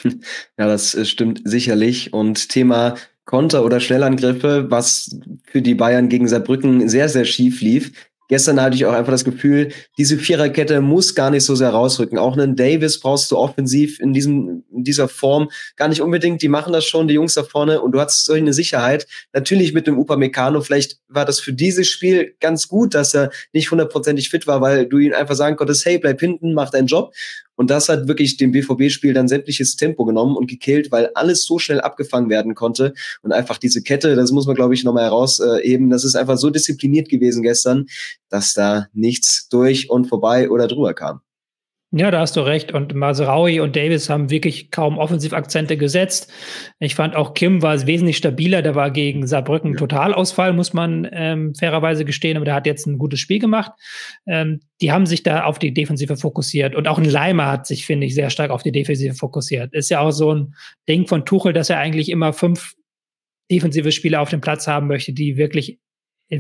Ja, das äh, stimmt sicherlich. Und Thema Konter oder Schnellangriffe, was für die Bayern gegen Saarbrücken sehr, sehr schief lief, Gestern hatte ich auch einfach das Gefühl, diese Viererkette muss gar nicht so sehr rausrücken. Auch einen Davis brauchst du offensiv in, diesem, in dieser Form gar nicht unbedingt. Die machen das schon, die Jungs da vorne. Und du hast solch eine Sicherheit. Natürlich mit dem Upamecano. Vielleicht war das für dieses Spiel ganz gut, dass er nicht hundertprozentig fit war, weil du ihn einfach sagen konntest, hey, bleib hinten, mach deinen Job. Und das hat wirklich dem BVB-Spiel dann sämtliches Tempo genommen und gekillt, weil alles so schnell abgefangen werden konnte. Und einfach diese Kette, das muss man, glaube ich, nochmal herausheben, das ist einfach so diszipliniert gewesen gestern, dass da nichts durch und vorbei oder drüber kam. Ja, da hast du recht. Und Masraui und Davis haben wirklich kaum Offensivakzente gesetzt. Ich fand auch Kim war wesentlich stabiler. Der war gegen Saarbrücken Totalausfall, muss man ähm, fairerweise gestehen. Aber der hat jetzt ein gutes Spiel gemacht. Ähm, die haben sich da auf die Defensive fokussiert. Und auch ein Leimer hat sich, finde ich, sehr stark auf die Defensive fokussiert. Ist ja auch so ein Ding von Tuchel, dass er eigentlich immer fünf defensive Spieler auf dem Platz haben möchte, die wirklich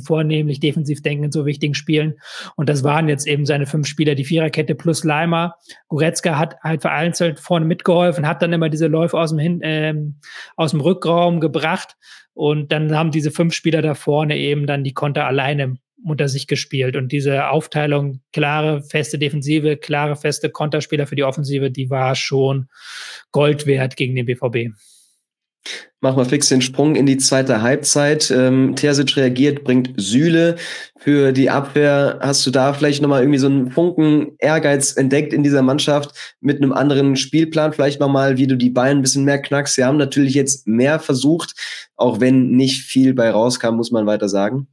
vornehmlich defensiv denken in so wichtigen Spielen. Und das waren jetzt eben seine fünf Spieler, die Viererkette plus Leimer. Goretzka hat halt vereinzelt vorne mitgeholfen, hat dann immer diese Läufe aus dem, Hin ähm, aus dem Rückraum gebracht. Und dann haben diese fünf Spieler da vorne eben dann die Konter alleine unter sich gespielt. Und diese Aufteilung, klare, feste Defensive, klare, feste Konterspieler für die Offensive, die war schon Gold wert gegen den BVB. Machen wir fix den Sprung in die zweite Halbzeit. Ähm, Terzic reagiert, bringt Sühle für die Abwehr. Hast du da vielleicht nochmal irgendwie so einen Funken Ehrgeiz entdeckt in dieser Mannschaft mit einem anderen Spielplan? Vielleicht nochmal, wie du die Beine ein bisschen mehr knackst. Sie haben natürlich jetzt mehr versucht, auch wenn nicht viel bei rauskam, muss man weiter sagen.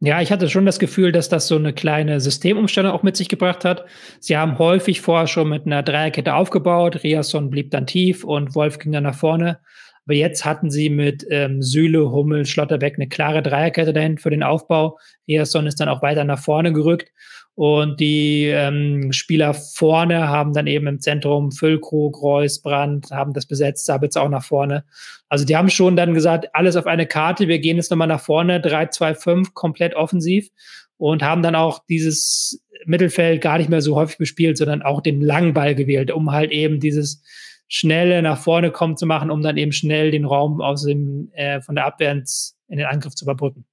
Ja, ich hatte schon das Gefühl, dass das so eine kleine Systemumstellung auch mit sich gebracht hat. Sie haben häufig vorher schon mit einer Dreierkette aufgebaut. Riasson blieb dann tief und Wolf ging dann nach vorne. Aber jetzt hatten sie mit ähm, Süle, Hummel, Schlotterbeck eine klare Dreierkette dahin für den Aufbau. Riasson ist dann auch weiter nach vorne gerückt. Und die ähm, Spieler vorne haben dann eben im Zentrum Füllkrug, Reus, Brandt, haben das besetzt, Sabitz auch nach vorne. Also die haben schon dann gesagt, alles auf eine Karte, wir gehen jetzt nochmal nach vorne, 3-2-5, komplett offensiv und haben dann auch dieses Mittelfeld gar nicht mehr so häufig bespielt, sondern auch den langen Ball gewählt, um halt eben dieses schnelle nach vorne kommen zu machen, um dann eben schnell den Raum aus dem, äh, von der Abwehr ins, in den Angriff zu überbrücken.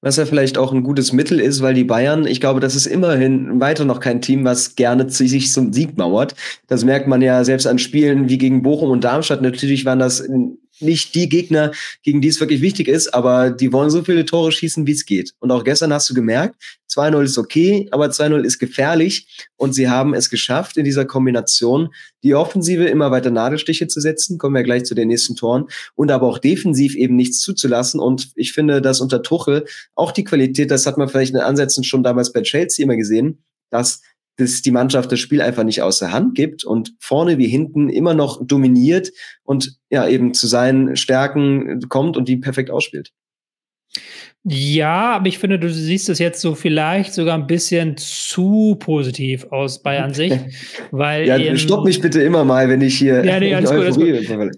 Was ja vielleicht auch ein gutes Mittel ist, weil die Bayern, ich glaube, das ist immerhin weiter noch kein Team, was gerne sich zum Sieg mauert. Das merkt man ja selbst an Spielen wie gegen Bochum und Darmstadt. Natürlich waren das nicht die Gegner, gegen die es wirklich wichtig ist, aber die wollen so viele Tore schießen, wie es geht. Und auch gestern hast du gemerkt, 2-0 ist okay, aber 2-0 ist gefährlich und sie haben es geschafft, in dieser Kombination die Offensive immer weiter Nadelstiche zu setzen, kommen wir gleich zu den nächsten Toren, und aber auch defensiv eben nichts zuzulassen. Und ich finde, dass unter Tuchel auch die Qualität, das hat man vielleicht in Ansätzen schon damals bei Chelsea immer gesehen, dass dass die Mannschaft das Spiel einfach nicht aus der Hand gibt und vorne wie hinten immer noch dominiert und ja eben zu seinen Stärken kommt und die perfekt ausspielt. Ja, aber ich finde, du siehst es jetzt so vielleicht sogar ein bisschen zu positiv aus Bayern Sicht, weil ja, stopp mich bitte immer mal, wenn ich hier ja, nee, alles gut, alles gut.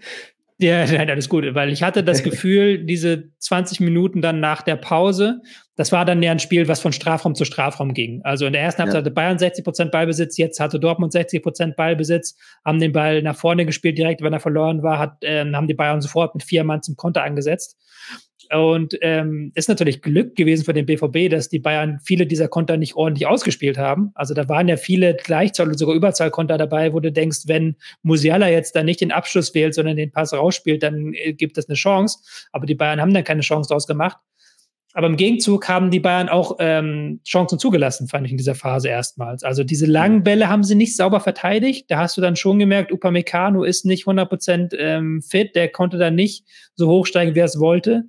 Ja, nein, alles gut, weil ich hatte das Gefühl, diese 20 Minuten dann nach der Pause, das war dann ja ein Spiel, was von Strafraum zu Strafraum ging. Also in der ersten Halbzeit ja. hatte Bayern 60 Prozent Ballbesitz, jetzt hatte Dortmund 60 Prozent Ballbesitz, haben den Ball nach vorne gespielt, direkt, wenn er verloren war, hat, äh, haben die Bayern sofort mit vier Mann zum Konter angesetzt. Und ähm, ist natürlich Glück gewesen für den BVB, dass die Bayern viele dieser Konter nicht ordentlich ausgespielt haben. Also da waren ja viele Gleichzahl- oder sogar Überzahlkonter dabei, wo du denkst, wenn Musiala jetzt da nicht den Abschluss wählt, sondern den Pass rausspielt, dann äh, gibt es eine Chance. Aber die Bayern haben dann keine Chance daraus gemacht. Aber im Gegenzug haben die Bayern auch ähm, Chancen zugelassen, fand ich in dieser Phase erstmals. Also diese langen Bälle haben sie nicht sauber verteidigt. Da hast du dann schon gemerkt, Upamecano ist nicht 100% ähm, fit. Der konnte dann nicht so hochsteigen, wie er es wollte.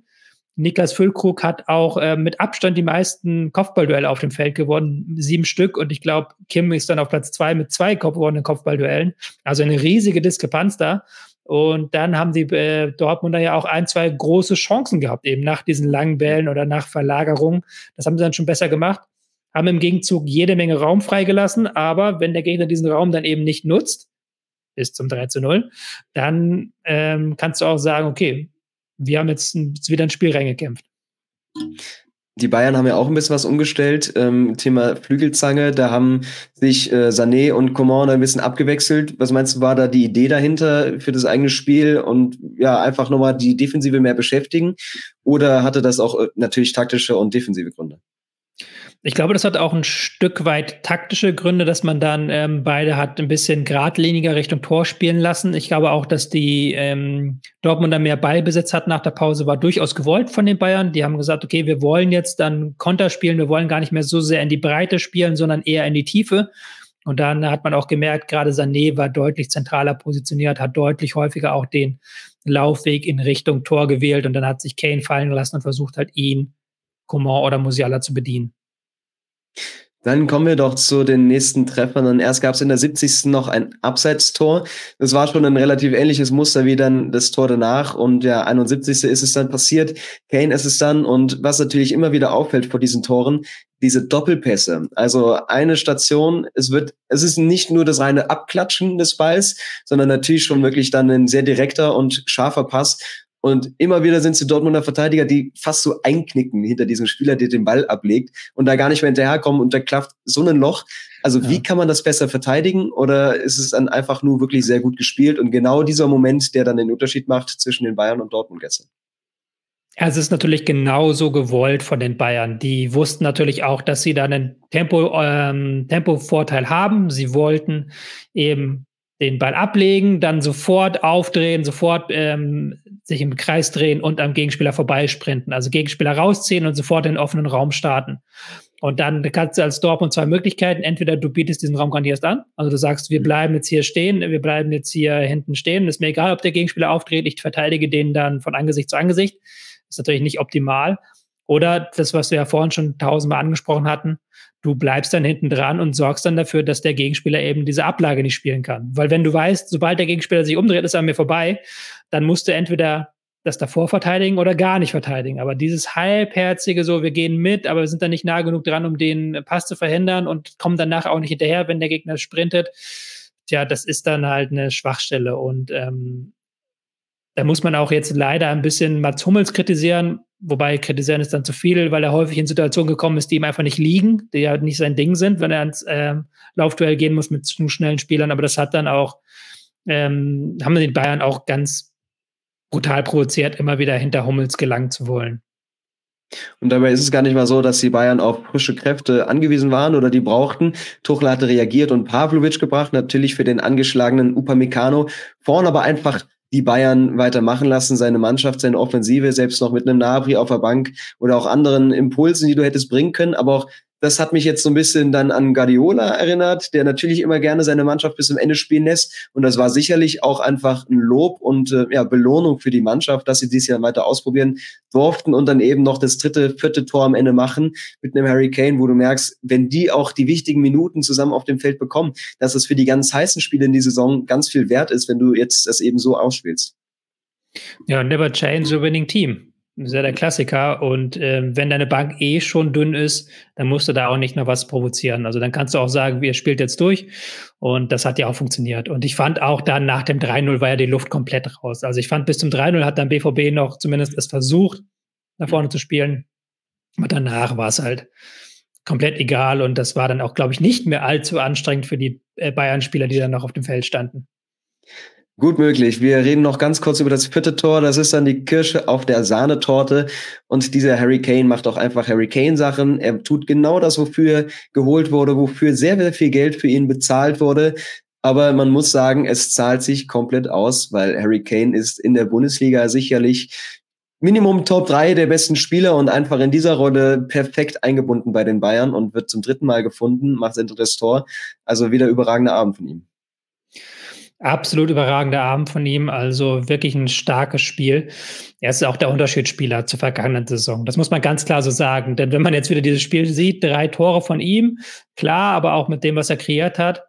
Niklas Füllkrug hat auch äh, mit Abstand die meisten Kopfballduelle auf dem Feld gewonnen, sieben Stück. Und ich glaube, Kim ist dann auf Platz zwei mit zwei gewonnenen Kopfballduellen. Also eine riesige Diskrepanz da. Und dann haben die äh, Dortmunder ja auch ein, zwei große Chancen gehabt, eben nach diesen langen Bällen oder nach Verlagerungen. Das haben sie dann schon besser gemacht. Haben im Gegenzug jede Menge Raum freigelassen. Aber wenn der Gegner diesen Raum dann eben nicht nutzt, bis zum 3 zu 0, dann ähm, kannst du auch sagen, okay, wir haben jetzt, jetzt wieder ein Spiel reingekämpft. Die Bayern haben ja auch ein bisschen was umgestellt. Ähm, Thema Flügelzange, da haben sich äh, Sané und Coman ein bisschen abgewechselt. Was meinst du, war da die Idee dahinter für das eigene Spiel und ja, einfach nochmal die Defensive mehr beschäftigen? Oder hatte das auch äh, natürlich taktische und defensive Gründe? Ich glaube, das hat auch ein Stück weit taktische Gründe, dass man dann ähm, beide hat ein bisschen geradliniger Richtung Tor spielen lassen. Ich glaube auch, dass die ähm, Dortmunder mehr Ballbesitz hat nach der Pause, war durchaus gewollt von den Bayern. Die haben gesagt, okay, wir wollen jetzt dann Konter spielen, wir wollen gar nicht mehr so sehr in die Breite spielen, sondern eher in die Tiefe. Und dann hat man auch gemerkt, gerade Sané war deutlich zentraler positioniert, hat deutlich häufiger auch den Laufweg in Richtung Tor gewählt und dann hat sich Kane fallen lassen und versucht halt ihn, Coman oder Musiala zu bedienen. Dann kommen wir doch zu den nächsten Treffern. Und erst gab es in der 70. noch ein Abseitstor. Das war schon ein relativ ähnliches Muster wie dann das Tor danach. Und ja, 71. ist es dann passiert. Kane ist es dann. Und was natürlich immer wieder auffällt vor diesen Toren, diese Doppelpässe. Also eine Station, es wird, es ist nicht nur das reine Abklatschen des Balls, sondern natürlich schon wirklich dann ein sehr direkter und scharfer Pass. Und immer wieder sind es die Dortmunder Verteidiger, die fast so einknicken hinter diesem Spieler, der den Ball ablegt und da gar nicht mehr hinterherkommen und da klafft so ein Loch. Also ja. wie kann man das besser verteidigen? Oder ist es dann einfach nur wirklich sehr gut gespielt und genau dieser Moment, der dann den Unterschied macht zwischen den Bayern und Dortmund gestern? Ja, es ist natürlich genauso gewollt von den Bayern. Die wussten natürlich auch, dass sie da einen Tempo, ähm, Tempovorteil haben. Sie wollten eben den Ball ablegen, dann sofort aufdrehen, sofort ähm, sich im Kreis drehen und am Gegenspieler vorbeisprinten. Also Gegenspieler rausziehen und sofort in den offenen Raum starten. Und dann kannst du als Dortmund zwei Möglichkeiten. Entweder du bietest diesen Raum gar nicht erst an. Also du sagst, wir bleiben jetzt hier stehen, wir bleiben jetzt hier hinten stehen. Ist mir egal, ob der Gegenspieler aufdreht. Ich verteidige den dann von Angesicht zu Angesicht. Ist natürlich nicht optimal. Oder das, was wir ja vorhin schon tausendmal angesprochen hatten, du bleibst dann hinten dran und sorgst dann dafür, dass der Gegenspieler eben diese Ablage nicht spielen kann. Weil wenn du weißt, sobald der Gegenspieler sich umdreht, ist er an mir vorbei, dann musst du entweder das davor verteidigen oder gar nicht verteidigen. Aber dieses halbherzige so, wir gehen mit, aber wir sind dann nicht nah genug dran, um den Pass zu verhindern und kommen danach auch nicht hinterher, wenn der Gegner sprintet. Tja, das ist dann halt eine Schwachstelle und ähm, da muss man auch jetzt leider ein bisschen Mats Hummels kritisieren, wobei kritisieren ist dann zu viel, weil er häufig in Situationen gekommen ist, die ihm einfach nicht liegen, die ja nicht sein Ding sind, wenn er ans äh, Laufduell gehen muss mit zu schnellen Spielern. Aber das hat dann auch, ähm, haben die Bayern auch ganz brutal provoziert, immer wieder hinter Hummels gelangen zu wollen. Und dabei ist es gar nicht mal so, dass die Bayern auf frische Kräfte angewiesen waren oder die brauchten. Tuchel hatte reagiert und Pavlovic gebracht, natürlich für den angeschlagenen Upamecano. Vorn aber einfach die Bayern weitermachen lassen, seine Mannschaft, seine Offensive, selbst noch mit einem Nabri auf der Bank oder auch anderen Impulsen, die du hättest bringen können, aber auch das hat mich jetzt so ein bisschen dann an Guardiola erinnert, der natürlich immer gerne seine Mannschaft bis zum Ende spielen lässt. Und das war sicherlich auch einfach ein Lob und äh, ja, Belohnung für die Mannschaft, dass sie dieses Jahr weiter ausprobieren durften und dann eben noch das dritte, vierte Tor am Ende machen mit einem Harry Kane, wo du merkst, wenn die auch die wichtigen Minuten zusammen auf dem Feld bekommen, dass es für die ganz heißen Spiele in die Saison ganz viel wert ist, wenn du jetzt das eben so ausspielst. Ja, never change a winning team. Ist ja der Klassiker. Und äh, wenn deine Bank eh schon dünn ist, dann musst du da auch nicht noch was provozieren. Also dann kannst du auch sagen, ihr spielt jetzt durch. Und das hat ja auch funktioniert. Und ich fand auch dann nach dem 3-0 war ja die Luft komplett raus. Also ich fand bis zum 3-0 hat dann BVB noch zumindest es versucht, nach vorne zu spielen. Aber danach war es halt komplett egal. Und das war dann auch, glaube ich, nicht mehr allzu anstrengend für die äh, Bayern-Spieler, die dann noch auf dem Feld standen. Gut möglich. Wir reden noch ganz kurz über das vierte Tor. Das ist dann die Kirsche auf der Sahnetorte. Und dieser Harry Kane macht auch einfach Harry Kane Sachen. Er tut genau das, wofür geholt wurde, wofür sehr, sehr viel Geld für ihn bezahlt wurde. Aber man muss sagen, es zahlt sich komplett aus, weil Harry Kane ist in der Bundesliga sicherlich Minimum Top 3 der besten Spieler und einfach in dieser Rolle perfekt eingebunden bei den Bayern und wird zum dritten Mal gefunden, macht drittes Tor. Also wieder überragender Abend von ihm. Absolut überragender Abend von ihm, also wirklich ein starkes Spiel. Er ist auch der Unterschiedsspieler zur vergangenen Saison. Das muss man ganz klar so sagen. Denn wenn man jetzt wieder dieses Spiel sieht, drei Tore von ihm, klar, aber auch mit dem, was er kreiert hat,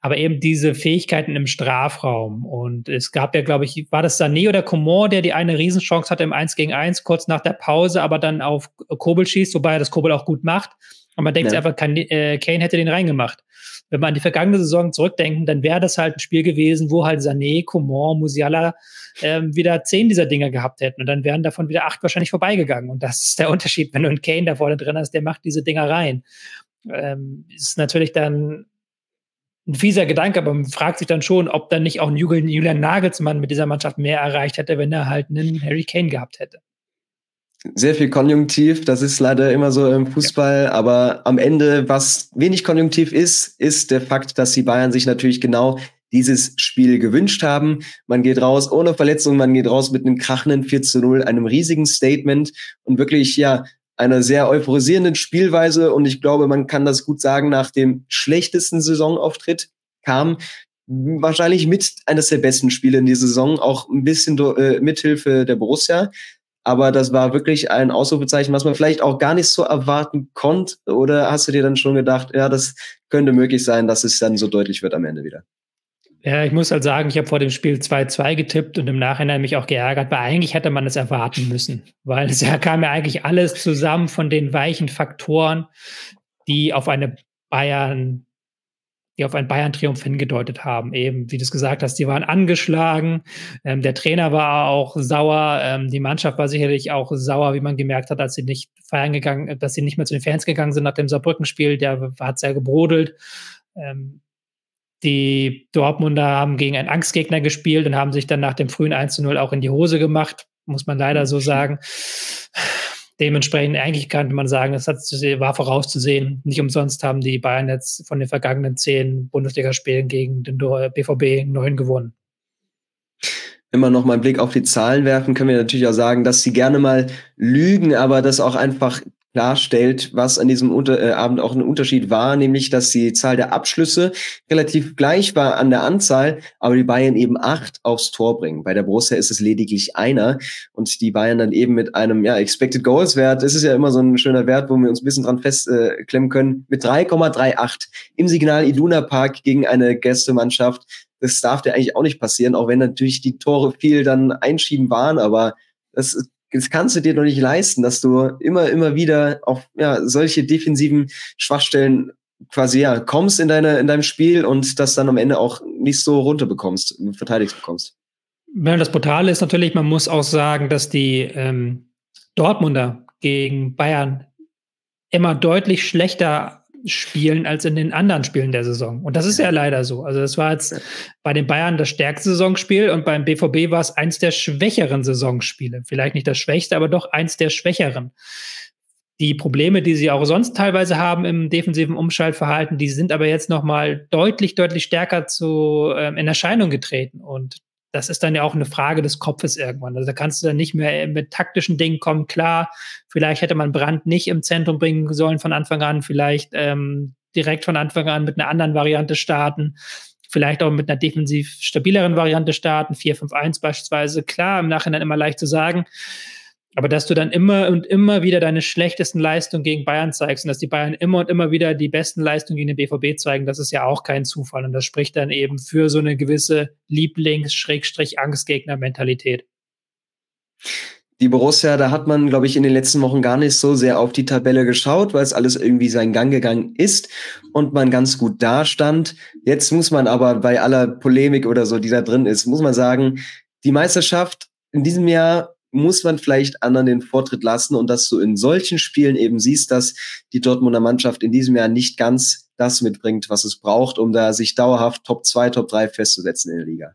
aber eben diese Fähigkeiten im Strafraum. Und es gab ja, glaube ich, war das Sané oder Coman, der die eine Riesenchance hatte im 1 gegen 1, kurz nach der Pause, aber dann auf Kobel schießt, wobei er das Kobel auch gut macht. Und man denkt ja. einfach, Kane hätte den reingemacht wenn wir an die vergangene Saison zurückdenken, dann wäre das halt ein Spiel gewesen, wo halt Sané, Coman, Musiala ähm, wieder zehn dieser Dinger gehabt hätten und dann wären davon wieder acht wahrscheinlich vorbeigegangen. Und das ist der Unterschied, wenn du einen Kane da vorne drin hast, der macht diese Dinger rein. Ähm, ist natürlich dann ein fieser Gedanke, aber man fragt sich dann schon, ob dann nicht auch ein Julian Nagelsmann mit dieser Mannschaft mehr erreicht hätte, wenn er halt einen Harry Kane gehabt hätte sehr viel Konjunktiv. Das ist leider immer so im Fußball. Ja. Aber am Ende, was wenig Konjunktiv ist, ist der Fakt, dass die Bayern sich natürlich genau dieses Spiel gewünscht haben. Man geht raus ohne Verletzung, man geht raus mit einem krachenden 4 zu 0, einem riesigen Statement und wirklich, ja, einer sehr euphorisierenden Spielweise. Und ich glaube, man kann das gut sagen, nach dem schlechtesten Saisonauftritt kam wahrscheinlich mit eines der besten Spiele in dieser Saison, auch ein bisschen äh, mithilfe der Borussia. Aber das war wirklich ein Ausrufezeichen, was man vielleicht auch gar nicht so erwarten konnte. Oder hast du dir dann schon gedacht, ja, das könnte möglich sein, dass es dann so deutlich wird am Ende wieder? Ja, ich muss halt sagen, ich habe vor dem Spiel 2-2 getippt und im Nachhinein mich auch geärgert, weil eigentlich hätte man es erwarten müssen. Weil es ja kam ja eigentlich alles zusammen von den weichen Faktoren, die auf eine Bayern die auf einen Bayern-Triumph hingedeutet haben. Eben, wie du es gesagt hast, die waren angeschlagen. Ähm, der Trainer war auch sauer. Ähm, die Mannschaft war sicherlich auch sauer, wie man gemerkt hat, als sie nicht feiern gegangen, dass sie nicht mehr zu den Fans gegangen sind nach dem Saarbrücken-Spiel. Der hat sehr gebrodelt. Ähm, die Dortmunder haben gegen einen Angstgegner gespielt und haben sich dann nach dem frühen 1 zu 0 auch in die Hose gemacht, muss man leider so sagen. Dementsprechend eigentlich könnte man sagen, es war vorauszusehen. Nicht umsonst haben die Bayern jetzt von den vergangenen zehn Bundesligaspielen gegen den BVB neun gewonnen. Wenn wir noch mal einen Blick auf die Zahlen werfen, können wir natürlich auch sagen, dass sie gerne mal lügen, aber das auch einfach klarstellt, was an diesem Unter äh, Abend auch ein Unterschied war, nämlich dass die Zahl der Abschlüsse relativ gleich war an der Anzahl, aber die Bayern eben acht aufs Tor bringen. Bei der Borussia ist es lediglich einer und die Bayern dann eben mit einem ja, Expected Goals Wert, das ist ja immer so ein schöner Wert, wo wir uns ein bisschen dran festklemmen äh, können, mit 3,38 im Signal Iduna Park gegen eine Gästemannschaft. Das darf dir eigentlich auch nicht passieren, auch wenn natürlich die Tore viel dann einschieben waren, aber das das kannst du dir doch nicht leisten, dass du immer, immer wieder auf ja, solche defensiven Schwachstellen quasi ja kommst in deine in deinem Spiel und das dann am Ende auch nicht so runter bekommst, verteidigt bekommst. Das Brutale ist natürlich, man muss auch sagen, dass die ähm, Dortmunder gegen Bayern immer deutlich schlechter spielen als in den anderen Spielen der Saison. Und das ist ja leider so. Also das war jetzt bei den Bayern das stärkste Saisonspiel und beim BVB war es eins der schwächeren Saisonspiele. Vielleicht nicht das schwächste, aber doch eins der schwächeren. Die Probleme, die sie auch sonst teilweise haben im defensiven Umschaltverhalten, die sind aber jetzt nochmal deutlich, deutlich stärker zu, ähm, in Erscheinung getreten. Und das ist dann ja auch eine Frage des Kopfes irgendwann. Also da kannst du dann nicht mehr mit taktischen Dingen kommen. Klar, vielleicht hätte man Brand nicht im Zentrum bringen sollen von Anfang an, vielleicht ähm, direkt von Anfang an mit einer anderen Variante starten, vielleicht auch mit einer defensiv stabileren Variante starten, 4-5-1 beispielsweise. Klar, im Nachhinein immer leicht zu sagen. Aber dass du dann immer und immer wieder deine schlechtesten Leistungen gegen Bayern zeigst und dass die Bayern immer und immer wieder die besten Leistungen gegen den BVB zeigen, das ist ja auch kein Zufall. Und das spricht dann eben für so eine gewisse Lieblings-Angstgegner-Mentalität. Die Borussia, da hat man, glaube ich, in den letzten Wochen gar nicht so sehr auf die Tabelle geschaut, weil es alles irgendwie seinen Gang gegangen ist und man ganz gut dastand. Jetzt muss man aber bei aller Polemik oder so, die da drin ist, muss man sagen, die Meisterschaft in diesem Jahr muss man vielleicht anderen den Vortritt lassen und dass du in solchen Spielen eben siehst, dass die Dortmunder Mannschaft in diesem Jahr nicht ganz das mitbringt, was es braucht, um da sich dauerhaft Top 2, Top 3 festzusetzen in der Liga.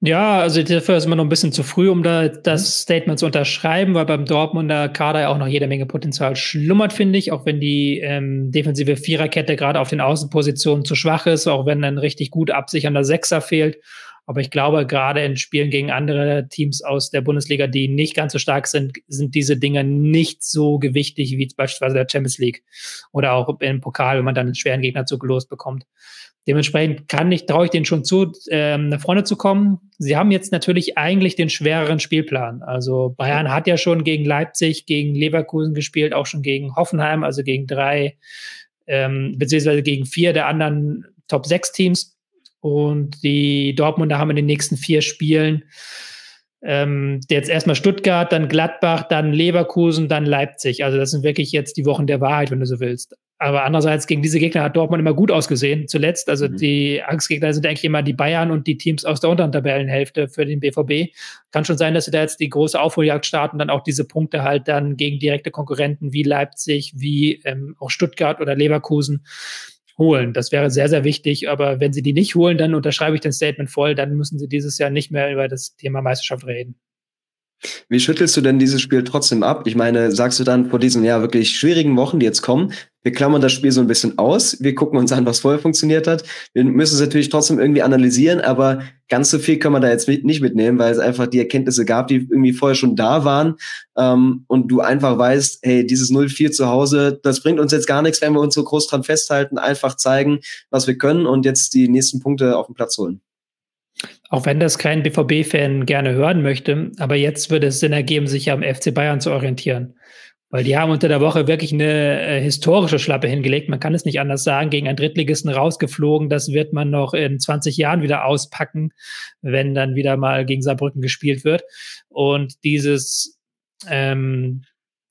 Ja, also dafür ist immer noch ein bisschen zu früh, um da das. Statement zu unterschreiben, weil beim Dortmunder Kader ja auch noch jede Menge Potenzial schlummert, finde ich, auch wenn die ähm, defensive Viererkette gerade auf den Außenpositionen zu schwach ist, auch wenn ein richtig gut absichernder Sechser fehlt aber ich glaube, gerade in Spielen gegen andere Teams aus der Bundesliga, die nicht ganz so stark sind, sind diese Dinge nicht so gewichtig wie beispielsweise der Champions League oder auch im Pokal, wenn man dann einen schweren Gegner zugelost bekommt. Dementsprechend kann ich, traue ich denen schon zu, ähm, nach vorne zu kommen. Sie haben jetzt natürlich eigentlich den schwereren Spielplan. Also Bayern hat ja schon gegen Leipzig, gegen Leverkusen gespielt, auch schon gegen Hoffenheim, also gegen drei, ähm, beziehungsweise gegen vier der anderen Top 6 Teams. Und die Dortmunder haben in den nächsten vier Spielen ähm, jetzt erstmal Stuttgart, dann Gladbach, dann Leverkusen, dann Leipzig. Also das sind wirklich jetzt die Wochen der Wahrheit, wenn du so willst. Aber andererseits, gegen diese Gegner hat Dortmund immer gut ausgesehen, zuletzt. Also mhm. die Angstgegner sind eigentlich immer die Bayern und die Teams aus der unteren Tabellenhälfte für den BVB. Kann schon sein, dass sie da jetzt die große Aufholjagd starten, dann auch diese Punkte halt dann gegen direkte Konkurrenten wie Leipzig, wie ähm, auch Stuttgart oder Leverkusen holen. Das wäre sehr, sehr wichtig. Aber wenn sie die nicht holen, dann unterschreibe ich den Statement voll. Dann müssen sie dieses Jahr nicht mehr über das Thema Meisterschaft reden. Wie schüttelst du denn dieses Spiel trotzdem ab? Ich meine, sagst du dann vor diesen ja wirklich schwierigen Wochen, die jetzt kommen, wir klammern das Spiel so ein bisschen aus, wir gucken uns an, was vorher funktioniert hat. Wir müssen es natürlich trotzdem irgendwie analysieren, aber ganz so viel kann man da jetzt nicht mitnehmen, weil es einfach die Erkenntnisse gab, die irgendwie vorher schon da waren ähm, und du einfach weißt, hey, dieses 0-4 zu Hause, das bringt uns jetzt gar nichts, wenn wir uns so groß dran festhalten, einfach zeigen, was wir können und jetzt die nächsten Punkte auf den Platz holen. Auch wenn das kein BVB-Fan gerne hören möchte, aber jetzt würde es Sinn ergeben, sich am FC Bayern zu orientieren. Weil die haben unter der Woche wirklich eine äh, historische Schlappe hingelegt. Man kann es nicht anders sagen. Gegen einen Drittligisten rausgeflogen. Das wird man noch in 20 Jahren wieder auspacken, wenn dann wieder mal gegen Saarbrücken gespielt wird. Und dieses, ähm,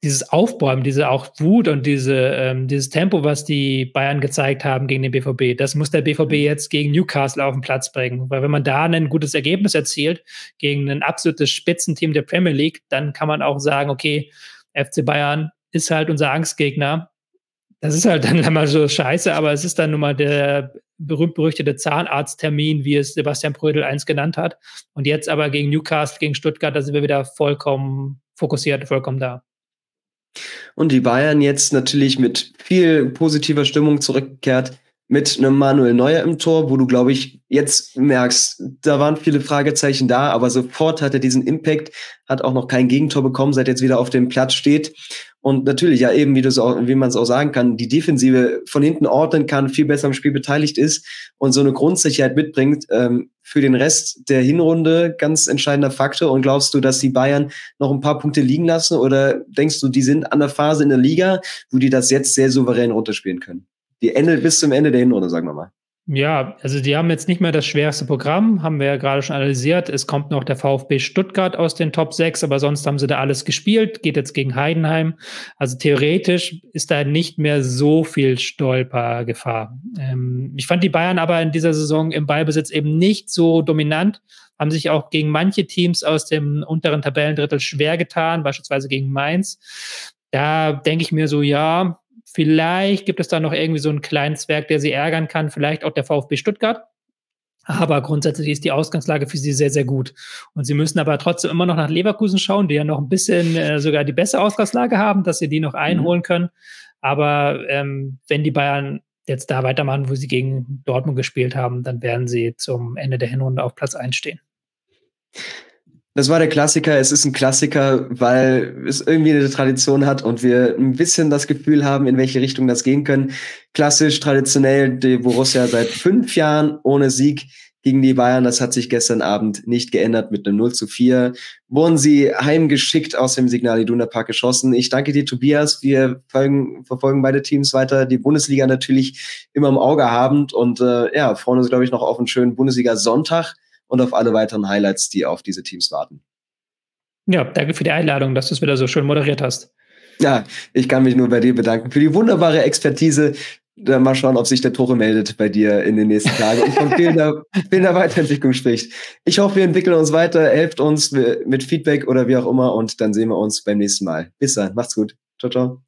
dieses Aufbäumen, diese auch Wut und diese, ähm, dieses Tempo, was die Bayern gezeigt haben gegen den BVB, das muss der BVB mhm. jetzt gegen Newcastle auf den Platz bringen. Weil wenn man da ein gutes Ergebnis erzielt gegen ein absolutes Spitzenteam der Premier League, dann kann man auch sagen, okay, FC Bayern ist halt unser Angstgegner. Das ist halt dann mal so scheiße, aber es ist dann nun mal der berühmt-berüchtigte Zahnarzttermin, wie es Sebastian Prödel eins genannt hat. Und jetzt aber gegen Newcastle, gegen Stuttgart, da sind wir wieder vollkommen fokussiert, vollkommen da. Und die Bayern jetzt natürlich mit viel positiver Stimmung zurückgekehrt mit einem Manuel Neuer im Tor, wo du, glaube ich, jetzt merkst, da waren viele Fragezeichen da, aber sofort hat er diesen Impact, hat auch noch kein Gegentor bekommen, seit jetzt wieder auf dem Platz steht. Und natürlich, ja, eben, wie du auch, wie man es auch sagen kann, die Defensive von hinten ordnen kann, viel besser am Spiel beteiligt ist und so eine Grundsicherheit mitbringt, ähm, für den Rest der Hinrunde ganz entscheidender Faktor. Und glaubst du, dass die Bayern noch ein paar Punkte liegen lassen? Oder denkst du, die sind an der Phase in der Liga, wo die das jetzt sehr souverän runterspielen können? Die Ende bis zum Ende der Hinrunde, sagen wir mal. Ja, also die haben jetzt nicht mehr das schwerste Programm, haben wir ja gerade schon analysiert. Es kommt noch der VfB Stuttgart aus den Top 6, aber sonst haben sie da alles gespielt, geht jetzt gegen Heidenheim. Also theoretisch ist da nicht mehr so viel Stolpergefahr. Ähm, ich fand die Bayern aber in dieser Saison im Ballbesitz eben nicht so dominant, haben sich auch gegen manche Teams aus dem unteren Tabellendrittel schwer getan, beispielsweise gegen Mainz. Da denke ich mir so, ja, Vielleicht gibt es da noch irgendwie so einen kleinen Zwerg, der sie ärgern kann, vielleicht auch der VfB Stuttgart. Aber grundsätzlich ist die Ausgangslage für sie sehr, sehr gut. Und sie müssen aber trotzdem immer noch nach Leverkusen schauen, die ja noch ein bisschen äh, sogar die bessere Ausgangslage haben, dass sie die noch mhm. einholen können. Aber ähm, wenn die Bayern jetzt da weitermachen, wo sie gegen Dortmund gespielt haben, dann werden sie zum Ende der Hinrunde auf Platz 1 stehen. Das war der Klassiker. Es ist ein Klassiker, weil es irgendwie eine Tradition hat und wir ein bisschen das Gefühl haben, in welche Richtung das gehen können. Klassisch, traditionell, die Borussia seit fünf Jahren ohne Sieg gegen die Bayern. Das hat sich gestern Abend nicht geändert mit einem 0 zu 4. Wurden sie heimgeschickt aus dem Signal Iduna Park geschossen. Ich danke dir, Tobias. Wir folgen, verfolgen beide Teams weiter. Die Bundesliga natürlich immer im Auge habend und äh, ja, freuen uns, glaube ich, noch auf einen schönen Bundesliga-Sonntag und auf alle weiteren Highlights, die auf diese Teams warten. Ja, danke für die Einladung, dass du es wieder so schön moderiert hast. Ja, ich kann mich nur bei dir bedanken für die wunderbare Expertise. Dann mal schauen, ob sich der Tore meldet bei dir in den nächsten Tagen und von fehlender, fehlender Weiterentwicklung spricht. Ich hoffe, wir entwickeln uns weiter, helft uns mit Feedback oder wie auch immer und dann sehen wir uns beim nächsten Mal. Bis dann, macht's gut. Ciao, ciao.